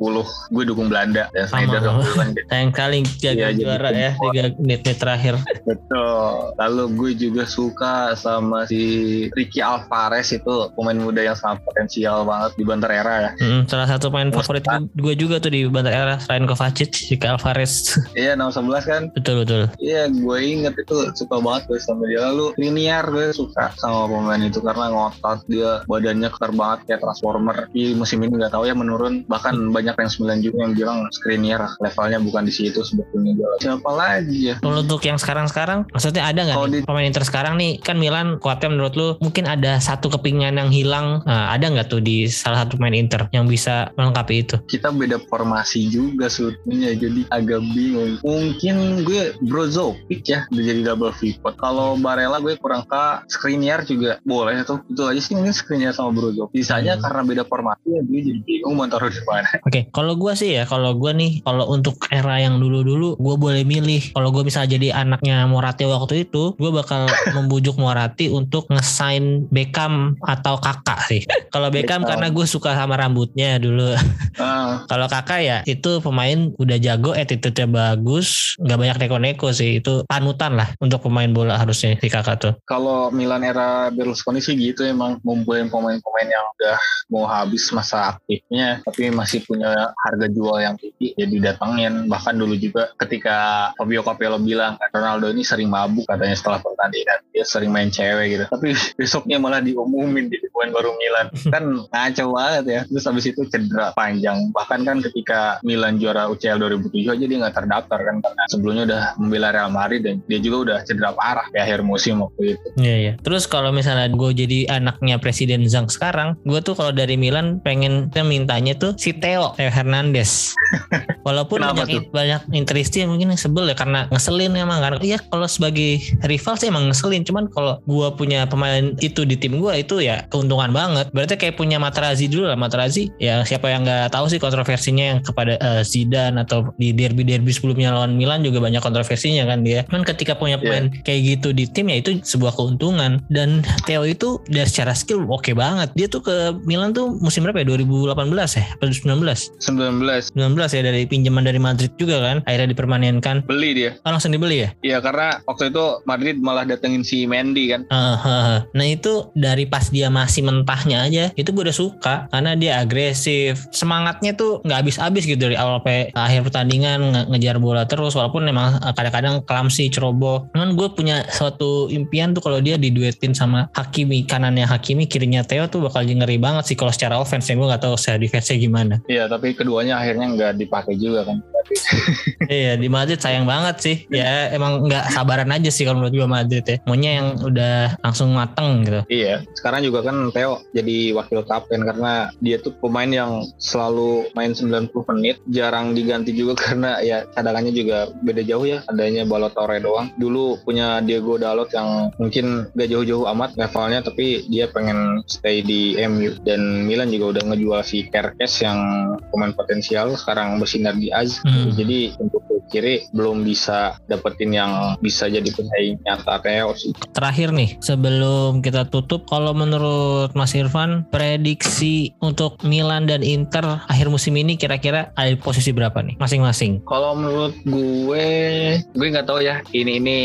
S2: 2010. Gue dukung Belanda dan Schneider
S1: dong. Sayang kali jaga ya, juara ya tiga menit-menit terakhir.
S2: Betul. Lalu gue juga suka sama si Ricky Alvarez itu pemain muda yang sangat potensial banget di Banter Era ya.
S1: Hmm, salah satu pemain favorit gue juga tuh di Banter Era selain Kovacic, Ricky Alvarez.
S2: iya, nomor 11 kan?
S1: Betul betul.
S2: Iya, gue inget itu suka banget gue sama dia. Lalu Liniar gue suka sama pemain itu karena ngotot dia badannya kekar banget kayak transformer. Di musim ini nggak tahu ya menurun. Bahkan banyak yang sembilan juga yang bilang Skriniar levelnya bukan di situ sebetulnya. Siapa lagi ya?
S1: Kalau untuk yang sekarang-sekarang, maksudnya ada nggak di... pemain Inter sekarang nih? Kan Milan kuatnya menurut lu mungkin ada satu kepingan yang hilang. Nah, ada nggak tuh di salah satu pemain Inter yang bisa melengkapi itu?
S2: Kita beda formasi juga sebetulnya, jadi agak bingung. Mungkin gue Brozovic ya, udah jadi double pivot. Kalau Barella gue kurang ke Skriniar juga boleh tuh. Itu aja sih mungkin Skriniar sama Brozovic. Sisanya hmm. karena beda formasi ya gue jadi bingung mau taruh di mana.
S1: Oke, okay. kalau gue sih ya, kalau gue nih, kalau untuk era yang dulu-dulu, gue boleh milih. Kalau gue misalnya jadi anaknya Morati waktu itu, gue bakal membujuk Morati untuk ngesign Beckham atau kakak sih. Kalau Beckham, Beckham karena gue suka sama rambutnya dulu. Uh. Kalau kakak ya itu pemain udah jago, attitude-nya bagus, nggak banyak neko-neko sih. Itu panutan lah untuk pemain bola harusnya si kakak tuh.
S2: Kalau Milan era Berlusconi sih gitu emang ngumpulin pemain-pemain yang udah mau habis masa aktifnya, tapi masih punya harga jual yang tinggi, ya didatengin. Bahkan dulu juga ketika Fabio Capello bilang Ronaldo ini sering mabuk katanya setelah pertandingan, dia sering main cewek gitu. Tapi besoknya malah diumumin di pemain baru Milan kan ngaco banget ya terus habis itu cedera panjang bahkan kan ketika Milan juara UCL 2007 aja dia nggak terdaftar kan karena sebelumnya udah membela Real Madrid dan dia juga udah cedera parah di akhir musim waktu itu
S1: iya iya terus kalau misalnya gue jadi anaknya Presiden Zhang sekarang gue tuh kalau dari Milan pengen mintanya tuh si Theo Theo Hernandez walaupun banyak tuh? banyak interisti yang mungkin sebel ya karena ngeselin emang karena iya kalau sebagai rival sih emang ngeselin cuman kalau gue punya pemain itu di tim gue itu ya keuntungan banget. Berarti kayak punya Materazzi dulu lah. Materazzi ya siapa yang nggak tahu sih kontroversinya yang kepada uh, Zidane atau di derby-derby sebelumnya lawan Milan juga banyak kontroversinya kan dia. Kan ketika punya pemain yeah. kayak gitu di tim ya itu sebuah keuntungan. Dan Theo itu dari secara skill oke okay banget. Dia tuh ke Milan tuh musim berapa ya? 2018 ya? Atau 19?
S2: 19.
S1: 19 ya dari pinjaman dari Madrid juga kan. Akhirnya dipermanenkan.
S2: Beli dia.
S1: Oh, langsung dibeli ya?
S2: Iya karena waktu itu Madrid malah datengin si Mendy kan.
S1: Uh, uh, Nah itu dari pas dia masih mentahnya aja itu gue udah suka karena dia agresif semangatnya tuh nggak habis-habis gitu dari awal sampai akhir pertandingan nge ngejar bola terus walaupun memang eh, kadang-kadang klamsi ceroboh. Cuman gue punya suatu impian tuh kalau dia diduetin sama Hakimi kanannya Hakimi kirinya Theo tuh bakal ngeri banget sih kalau secara offense gue nggak tahu secara defense gimana.
S2: Iya tapi keduanya akhirnya nggak dipakai juga kan
S1: iya di Madrid sayang banget sih. Ya emang nggak sabaran aja sih kalau menurut gue Madrid ya. Maunya yang udah langsung mateng gitu.
S2: Iya sekarang juga kan Theo jadi wakil kapten karena dia tuh pemain yang selalu main 90 menit jarang diganti juga karena ya cadangannya juga beda jauh ya. Adanya Balotore doang. Dulu punya Diego Dalot yang mungkin gak jauh-jauh amat levelnya tapi dia pengen stay di MU dan Milan juga udah ngejual si Kerkes yang pemain potensial. Sekarang bersinar di Az hmm. jadi untuk kiri belum bisa dapetin yang bisa jadi pesaing nyata Theo sih.
S1: Terakhir nih sebelum kita tutup kalau menurut Mas Irfan prediksi untuk Milan dan Inter akhir musim ini kira-kira ada di posisi berapa nih masing-masing?
S2: Kalau menurut gue gue nggak tahu ya ini ini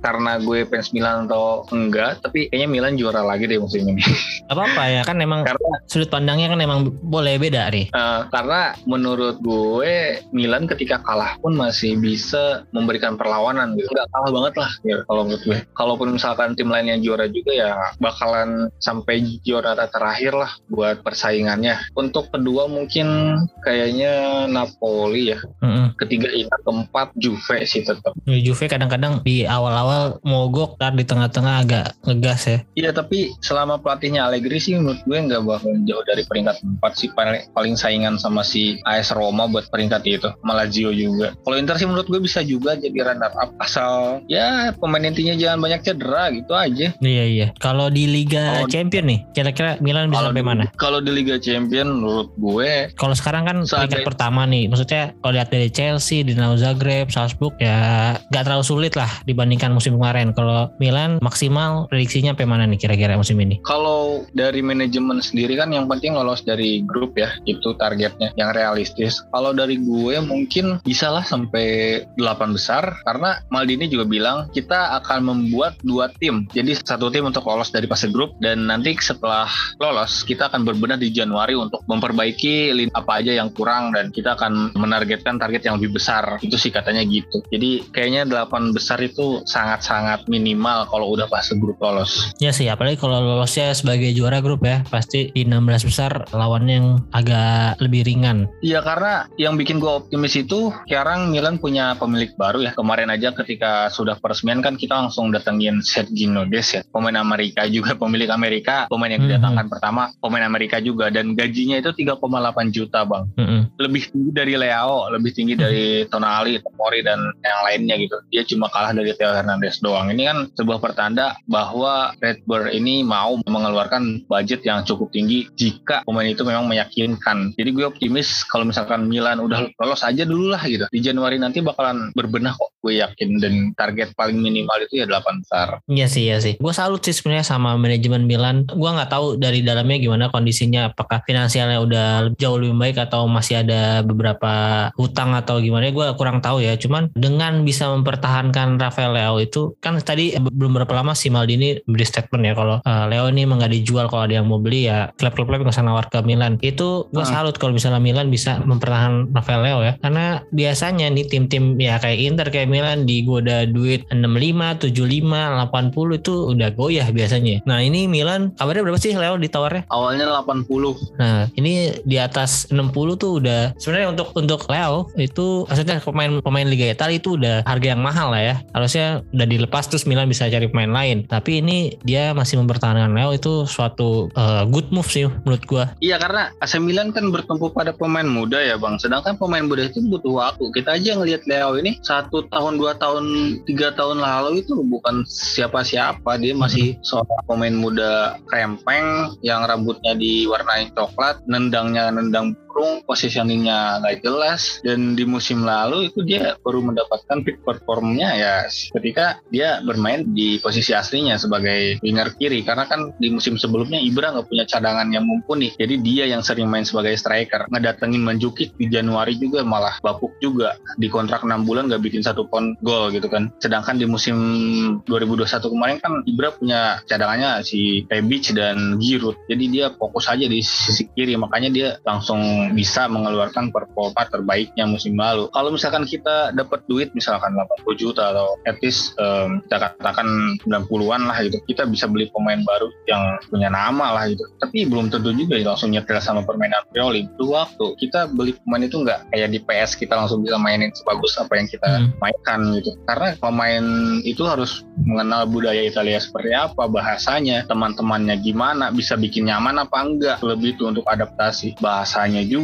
S2: karena gue fans Milan atau enggak tapi kayaknya Milan juara lagi deh musim ini.
S1: Apa apa ya kan emang karena, sudut pandangnya kan emang boleh beda nih.
S2: Uh, karena menurut gue Milan ketika kalah pun masih masih bisa memberikan perlawanan gitu. Gak kalah banget lah ya kalau menurut gue. Kalaupun misalkan tim lain yang juara juga ya bakalan sampai juara terakhir lah buat persaingannya. Untuk kedua mungkin kayaknya Napoli ya. Mm-hmm. Ketiga Inter, keempat Juve sih tetap.
S1: Ya, Juve kadang-kadang di awal-awal mogok, tar di tengah-tengah agak ngegas ya.
S2: Iya tapi selama pelatihnya Allegri sih menurut gue nggak bakal jauh dari peringkat empat sih paling, paling saingan sama si AS Roma buat peringkat itu. Malah Lazio juga. Kalau Inter sih menurut gue bisa juga jadi runner up asal ya pemain intinya jangan banyak cedera gitu aja.
S1: Iya iya. Kalau di Liga kalo, Champion nih, kira-kira Milan bisa sampai mana?
S2: Kalau di Liga Champion menurut gue
S1: kalau sekarang kan peringkat pertama nih, maksudnya kalau lihat dari Chelsea, Dinamo Zagreb, Salzburg ya nggak terlalu sulit lah dibandingkan musim kemarin. Kalau Milan maksimal prediksinya sampai mana nih kira-kira musim ini?
S2: Kalau dari manajemen sendiri kan yang penting lolos dari grup ya, itu targetnya yang realistis. Kalau dari gue mungkin bisa lah sampai sampai delapan besar karena Maldini juga bilang kita akan membuat dua tim. Jadi satu tim untuk lolos dari fase grup dan nanti setelah lolos kita akan berbenah di Januari untuk memperbaiki apa aja yang kurang dan kita akan menargetkan target yang lebih besar. Itu sih katanya gitu. Jadi kayaknya delapan besar itu sangat-sangat minimal kalau udah fase grup lolos.
S1: Ya sih, apalagi kalau lolosnya sebagai juara grup ya, pasti di 16 besar lawannya yang agak lebih ringan.
S2: Iya karena yang bikin gue optimis itu sekarang Milan Milan punya pemilik baru ya. Kemarin aja ketika sudah peresmian kan kita langsung datengin Sergio Des ya. Pemain Amerika juga, pemilik Amerika. Pemain yang didatangkan mm -hmm. pertama, pemain Amerika juga. Dan gajinya itu 3,8 juta bang. Mm -hmm. Lebih tinggi dari Leo, lebih tinggi mm -hmm. dari Tonali, Tomori, dan yang lainnya gitu. Dia cuma kalah dari Theo Hernandez doang. Ini kan sebuah pertanda bahwa Red Bull ini mau mengeluarkan budget yang cukup tinggi jika pemain itu memang meyakinkan. Jadi gue optimis kalau misalkan Milan udah lolos aja dulu lah gitu. Di Januari Januari nanti bakalan berbenah kok gue yakin dan target paling minimal itu ya 8 besar.
S1: Iya sih iya sih. Gue salut sih sebenarnya sama manajemen Milan. Gue nggak tahu dari dalamnya gimana kondisinya apakah finansialnya udah jauh lebih baik atau masih ada beberapa hutang atau gimana gue kurang tahu ya. Cuman dengan bisa mempertahankan Rafael Leo itu kan tadi belum berapa lama si Maldini beri statement ya kalau uh, Leo ini emang gak dijual kalau ada yang mau beli ya klub-klub nggak usah nawar ke Milan. Itu gue hmm. salut kalau misalnya Milan bisa mempertahankan Rafael Leo ya. Karena biasanya nih tim-tim ya kayak Inter kayak Milan digoda duit 65, 75, 80 itu udah goyah biasanya. Nah ini Milan kabarnya berapa sih Leo ditawarnya?
S2: Awalnya 80.
S1: Nah ini di atas 60 tuh udah sebenarnya untuk untuk Leo itu maksudnya pemain pemain Liga Italia itu udah harga yang mahal lah ya. Harusnya udah dilepas terus Milan bisa cari pemain lain. Tapi ini dia masih mempertahankan Leo itu suatu uh, good move sih menurut gua.
S2: Iya karena AC Milan kan bertumpu pada pemain muda ya bang. Sedangkan pemain muda itu butuh waktu. Kita aja ngelihat Leo ini satu tahun dua tahun tiga tahun lalu itu bukan siapa-siapa. Dia masih seorang pemain muda krempeng yang rambutnya diwarnai coklat nendangnya nendang burung positioningnya nggak jelas. Dan di musim lalu itu dia baru mendapatkan peak performnya ya ketika dia bermain di posisi aslinya sebagai winger kiri. Karena kan di musim sebelumnya Ibra nggak punya cadangan yang mumpuni. Jadi dia yang sering main sebagai striker. Ngedatengin Manjukic di Januari juga malah bapuk juga. Di kontrak 6 bulan gak bikin satu pon gol gitu kan. Sedangkan di musim 2021 kemarin kan Ibra punya cadangannya si Rebic dan Giroud. Jadi dia fokus aja di sisi kiri. Makanya dia langsung bisa mengeluarkan performa terbaiknya musim lalu. Kalau misalkan kita dapat duit misalkan 80 juta atau at least um, kita katakan 90-an lah gitu. Kita bisa beli pemain baru yang punya nama lah gitu. Tapi belum tentu juga ya, langsung nyetel sama permainan Pioli. Dulu waktu kita beli pemain itu nggak kayak di PS kita langsung bisa mainin sebagus apa yang kita hmm. mainkan gitu. Karena pemain itu harus mengenal budaya Italia seperti apa, bahasanya, teman-temannya gimana, bisa bikin nyaman apa enggak. Lebih itu untuk adaptasi bahasanya juga,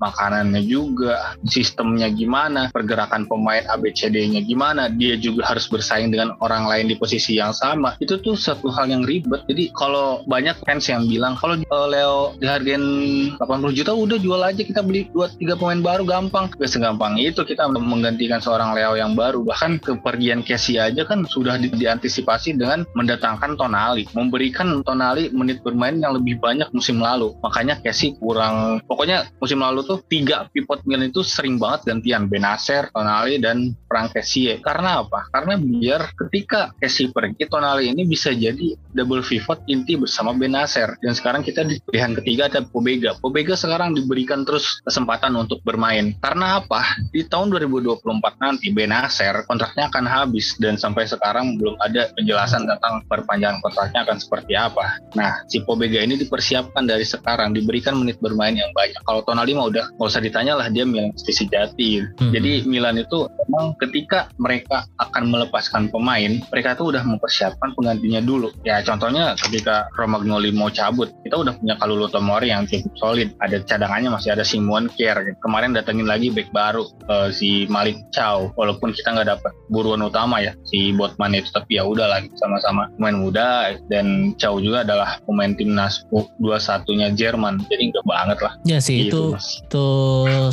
S2: makanannya juga, sistemnya gimana, pergerakan pemain ABCD-nya gimana, dia juga harus bersaing dengan orang lain di posisi yang sama. Itu tuh satu hal yang ribet. Jadi kalau banyak fans yang bilang kalau uh, Leo dihargain 80 juta udah jual aja kita beli dua tiga pemain baru gampang. Gak segampang itu kita menggantikan seorang Leo yang baru. Bahkan kepergian Casey aja kan sudah di, diantisipasi dengan mendatangkan Tonali, memberikan Tonali menit bermain yang lebih banyak musim lalu. Makanya Casey kurang pokoknya musim lalu tuh tiga pivot Milan itu sering banget gantian Benacer, Tonali dan Frank Kessie. Karena apa? Karena biar ketika Kessie pergi Tonali ini bisa jadi double pivot inti bersama Benacer. Dan sekarang kita di pilihan ketiga ada Pobega. Pobega sekarang diberikan terus kesempatan untuk bermain. Karena apa? Di tahun 2024 nanti Benacer kontraknya akan habis dan sampai sekarang belum ada penjelasan tentang perpanjangan kontraknya akan seperti apa. Nah, si Pobega ini dipersiapkan dari sekarang diberikan menit bermain yang banyak. Tonali mah udah nggak usah ditanya lah dia Milan sejati. Hmm. Jadi Milan itu memang ketika mereka akan melepaskan pemain, mereka tuh udah mempersiapkan penggantinya dulu. Ya contohnya ketika Romagnoli mau cabut, kita udah punya Kalulu Tomori yang cukup solid. Ada cadangannya masih ada Simon Kier. Kemarin datengin lagi back baru uh, si Malik Chow. Walaupun kita nggak dapat buruan utama ya si Botman itu, tapi ya udah lagi sama-sama pemain muda dan Chow juga adalah pemain timnas dua satunya Jerman. Jadi nggak banget lah.
S1: Ya sih gitu, itu itu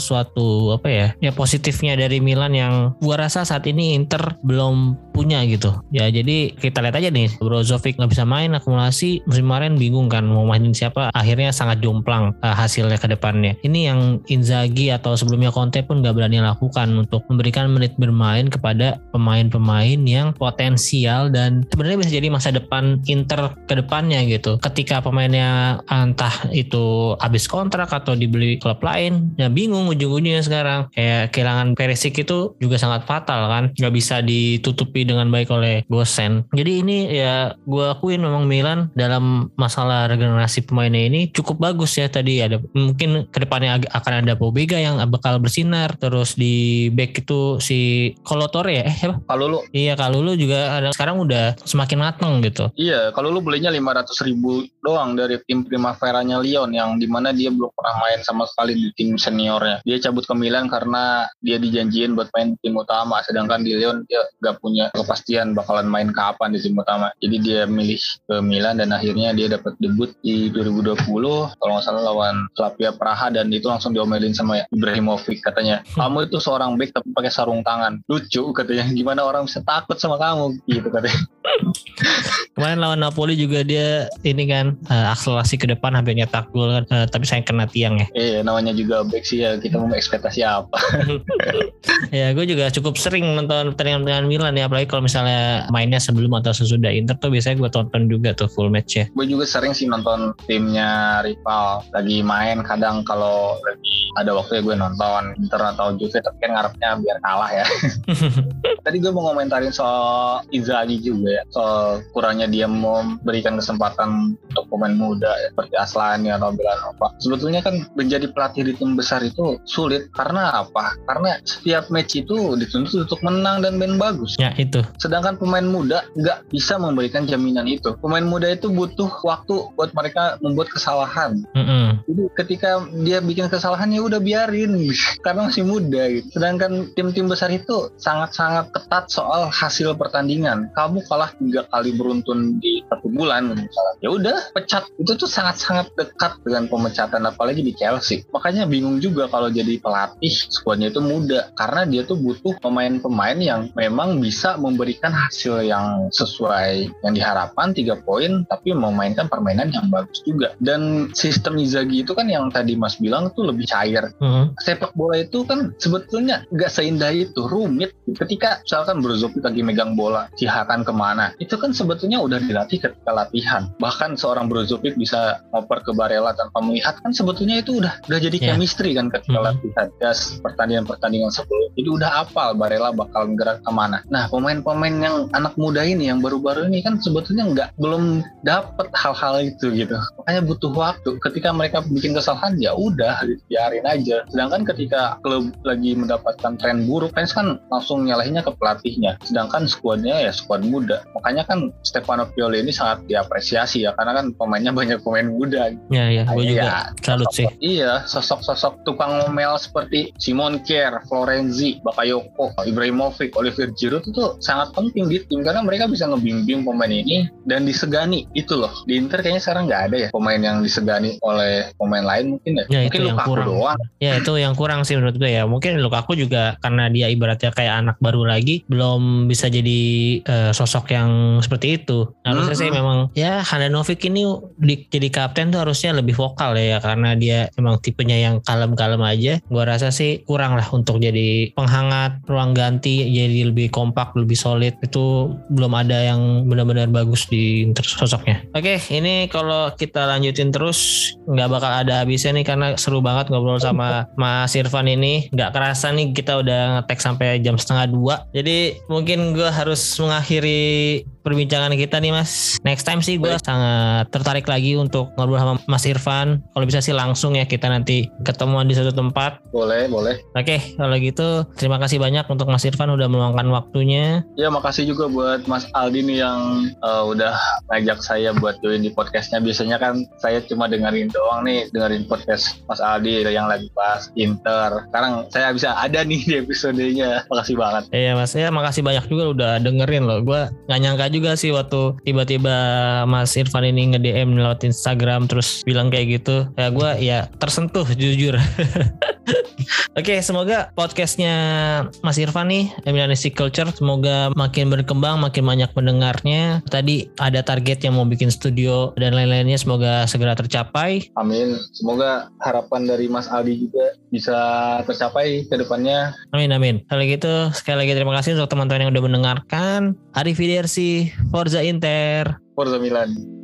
S1: suatu apa ya? Ya positifnya dari Milan yang gua rasa saat ini Inter belum punya gitu. Ya jadi kita lihat aja nih Brozovic nggak bisa main akumulasi musim kemarin bingung kan mau mainin siapa akhirnya sangat jomplang uh, hasilnya ke depannya. Ini yang Inzaghi atau sebelumnya Conte pun nggak berani lakukan untuk memberikan menit bermain kepada pemain-pemain yang potensial dan sebenarnya bisa jadi masa depan Inter ke depannya gitu. Ketika pemainnya entah itu habis kontrak atau dibeli klub lain, ya bingung ujung-ujungnya sekarang. Kayak kehilangan Perisic itu juga sangat fatal kan, nggak bisa ditutupi dengan baik oleh Gosen. Jadi ini ya gue akuin memang Milan dalam masalah regenerasi pemainnya ini cukup bagus ya tadi. Ada mungkin ke depannya akan ada Pobega yang bakal bersinar. Terus di back itu si Kolotore ya? Eh apa?
S2: Kalulu.
S1: Iya Kalulu juga ada. Sekarang udah semakin matang gitu.
S2: Iya Kalulu belinya 500 ribu doang dari tim Primavera-nya Lyon yang di mana dia belum pernah main sama sekali di tim seniornya. Dia cabut ke Milan karena dia dijanjiin buat main tim utama sedangkan di Lyon dia gak punya kepastian bakalan main kapan di tim utama. Jadi dia milih ke Milan dan akhirnya dia dapat debut di 2020 kalau nggak salah lawan Slavia Praha dan itu langsung diomelin sama Ibrahimovic katanya. Kamu itu seorang back tapi pakai sarung tangan. Lucu katanya. Gimana orang bisa takut sama kamu? Gitu katanya.
S1: Kemarin lawan Napoli juga dia ini kan uh, akselerasi ke depan hampir nyetak gol kan. Uh, tapi saya kena tiang ya.
S2: Iya namanya juga back sih ya. Kita mau ekspektasi apa.
S1: Ya gue juga cukup sering nonton pertandingan dengan Milan ya. Apalagi kalau misalnya mainnya sebelum atau sesudah Inter tuh biasanya gue tonton juga tuh full match ya.
S2: Gue juga sering sih nonton timnya rival. Lagi main kadang kalau lagi ada waktu ya gue nonton Inter atau Juve. Tapi kan ngarepnya biar kalah ya. Tadi gue mau ngomentarin soal Inzaghi juga ya. Soal kurangnya dia memberikan kesempatan untuk pemain muda ya, seperti Aslani atau Belanova sebetulnya kan menjadi pelatih di tim besar itu sulit karena apa karena setiap match itu dituntut untuk menang dan main bagus
S1: ya itu
S2: sedangkan pemain muda nggak bisa memberikan jaminan itu pemain muda itu butuh waktu buat mereka membuat kesalahan mm -hmm. jadi ketika dia bikin kesalahan ya udah biarin karena masih muda gitu. Sedangkan tim-tim besar itu sangat-sangat ketat soal hasil pertandingan. Kamu kalah tiga kali beruntun di satu bulan misalnya. Ya udah pecat. Itu tuh sangat-sangat dekat dengan pemecatan apalagi di Chelsea. Makanya bingung juga kalau jadi pelatih skuadnya itu muda karena dia tuh butuh pemain-pemain yang memang bisa memberikan hasil yang sesuai yang diharapkan tiga poin tapi memainkan permainan yang bagus juga. Dan sistem Inzaghi lagi itu kan yang tadi Mas bilang tuh lebih cair.
S1: Mhm.
S2: Sepak bola itu kan sebetulnya nggak seindah itu, rumit. Ketika misalkan Brozovic lagi megang bola, si Hakan ke mana, itu kan sebetulnya udah dilatih ketika latihan. Bahkan seorang Brozovic bisa ngoper ke Barella tanpa melihat kan sebetulnya itu udah udah jadi
S1: Ya.
S2: chemistry kan ketika
S1: Mhm.
S2: latihan. Ya pertandingan-pertandingan sebelum. Jadi udah hafal Barella bakal gerak ke mana. Nah pemain-pemain yang anak muda ini yang baru-baru ini kan sebetulnya nggak belum dapet hal-hal itu gitu. Makanya butuh waktu. Ketika mereka bikin kesalahan ya udah biarin aja. Sedangkan ketika klub lagi mendapatkan tren buruk, fans kan langsung nyalahinnya ke pelatihnya. Sedangkan skuadnya ya skuad muda. Makanya kan Stefano Pioli ini sangat diapresiasi ya karena kan pemainnya banyak pemain muda.
S1: Ya ya, gue juga
S2: Ya,
S1: salut sih.
S2: Iya, sosok-sosok tukang ngomel seperti Simon Kjaer, Florenzi, Bakayoko, Ibrahimovic, Olivier Giroud itu sangat penting di tim karena mereka bisa ngebimbing pemain ini dan disegani itu loh. Di Inter kayaknya sekarang nggak ada ya pemain yang disegani oleh pemain lain mungkin ya.
S1: Ya,
S2: mungkin
S1: itu yang
S2: Lukaku
S1: kurang.
S2: doang.
S1: Ya itu yang kurang sih menurut gue ya. Mungkin Lukaku juga karena dia ibaratnya kayak anak baru lagi, belum bisa jadi eh, sosok yang seperti itu. Harusnya sih
S2: Mm-mm.
S1: memang ya Handanovic ini di, jadi kapten tuh harusnya lebih vokal ya karena dia emang tipenya yang kalem-kalem aja. Gua rasa sih kurang lah untuk jadi penghangat ruang ganti jadi lebih kompak, lebih solid. Itu belum ada yang benar-benar bagus di Inter sosoknya. Oke, ini kalau kita lanjutin terus nggak bakal ada habisnya nih karena seru banget ngobrol sama Mas Irfan ini. Nggak kerasa nih kita udah ngetek sampai jam setengah dua. Jadi mungkin gue harus mengakhiri perbincangan kita nih Mas. Next time sih gue sangat tertarik lagi untuk ngobrol sama Mas Irfan. Kalau bisa sih langsung ya kita nanti ketemuan di satu tempat.
S2: Boleh, boleh.
S1: Oke, kalau gitu terima kasih banyak untuk Mas Irfan udah meluangkan waktunya.
S2: Ya makasih juga buat Mas Aldi nih yang uh, udah ngajak saya buat join di podcastnya. Biasanya kan saya cuma dengerin doang nih, dengerin podcast Mas Aldi yang lagi bahas Inter. Sekarang saya bisa ada nih di episodenya. Makasih banget.
S1: Iya mas, ya makasih banyak juga udah dengerin loh. Gue nggak nyangka juga sih waktu tiba-tiba Mas Irfan ini nge-DM lewat Instagram terus bilang kayak gitu. Ya gue ya tersentuh jujur. Oke, semoga podcastnya Mas Irfan nih, Emilanistic Culture, semoga makin berkembang, makin banyak pendengarnya. Tadi ada target yang mau bikin studio dan lain-lainnya, semoga segera tercapai.
S2: Amin. Semoga harapan dari Mas Aldi juga bisa tercapai ke depannya.
S1: Amin amin. Kalau gitu sekali lagi terima kasih untuk teman-teman yang udah mendengarkan. Arrivederci, Forza Inter.
S2: Forza Milan.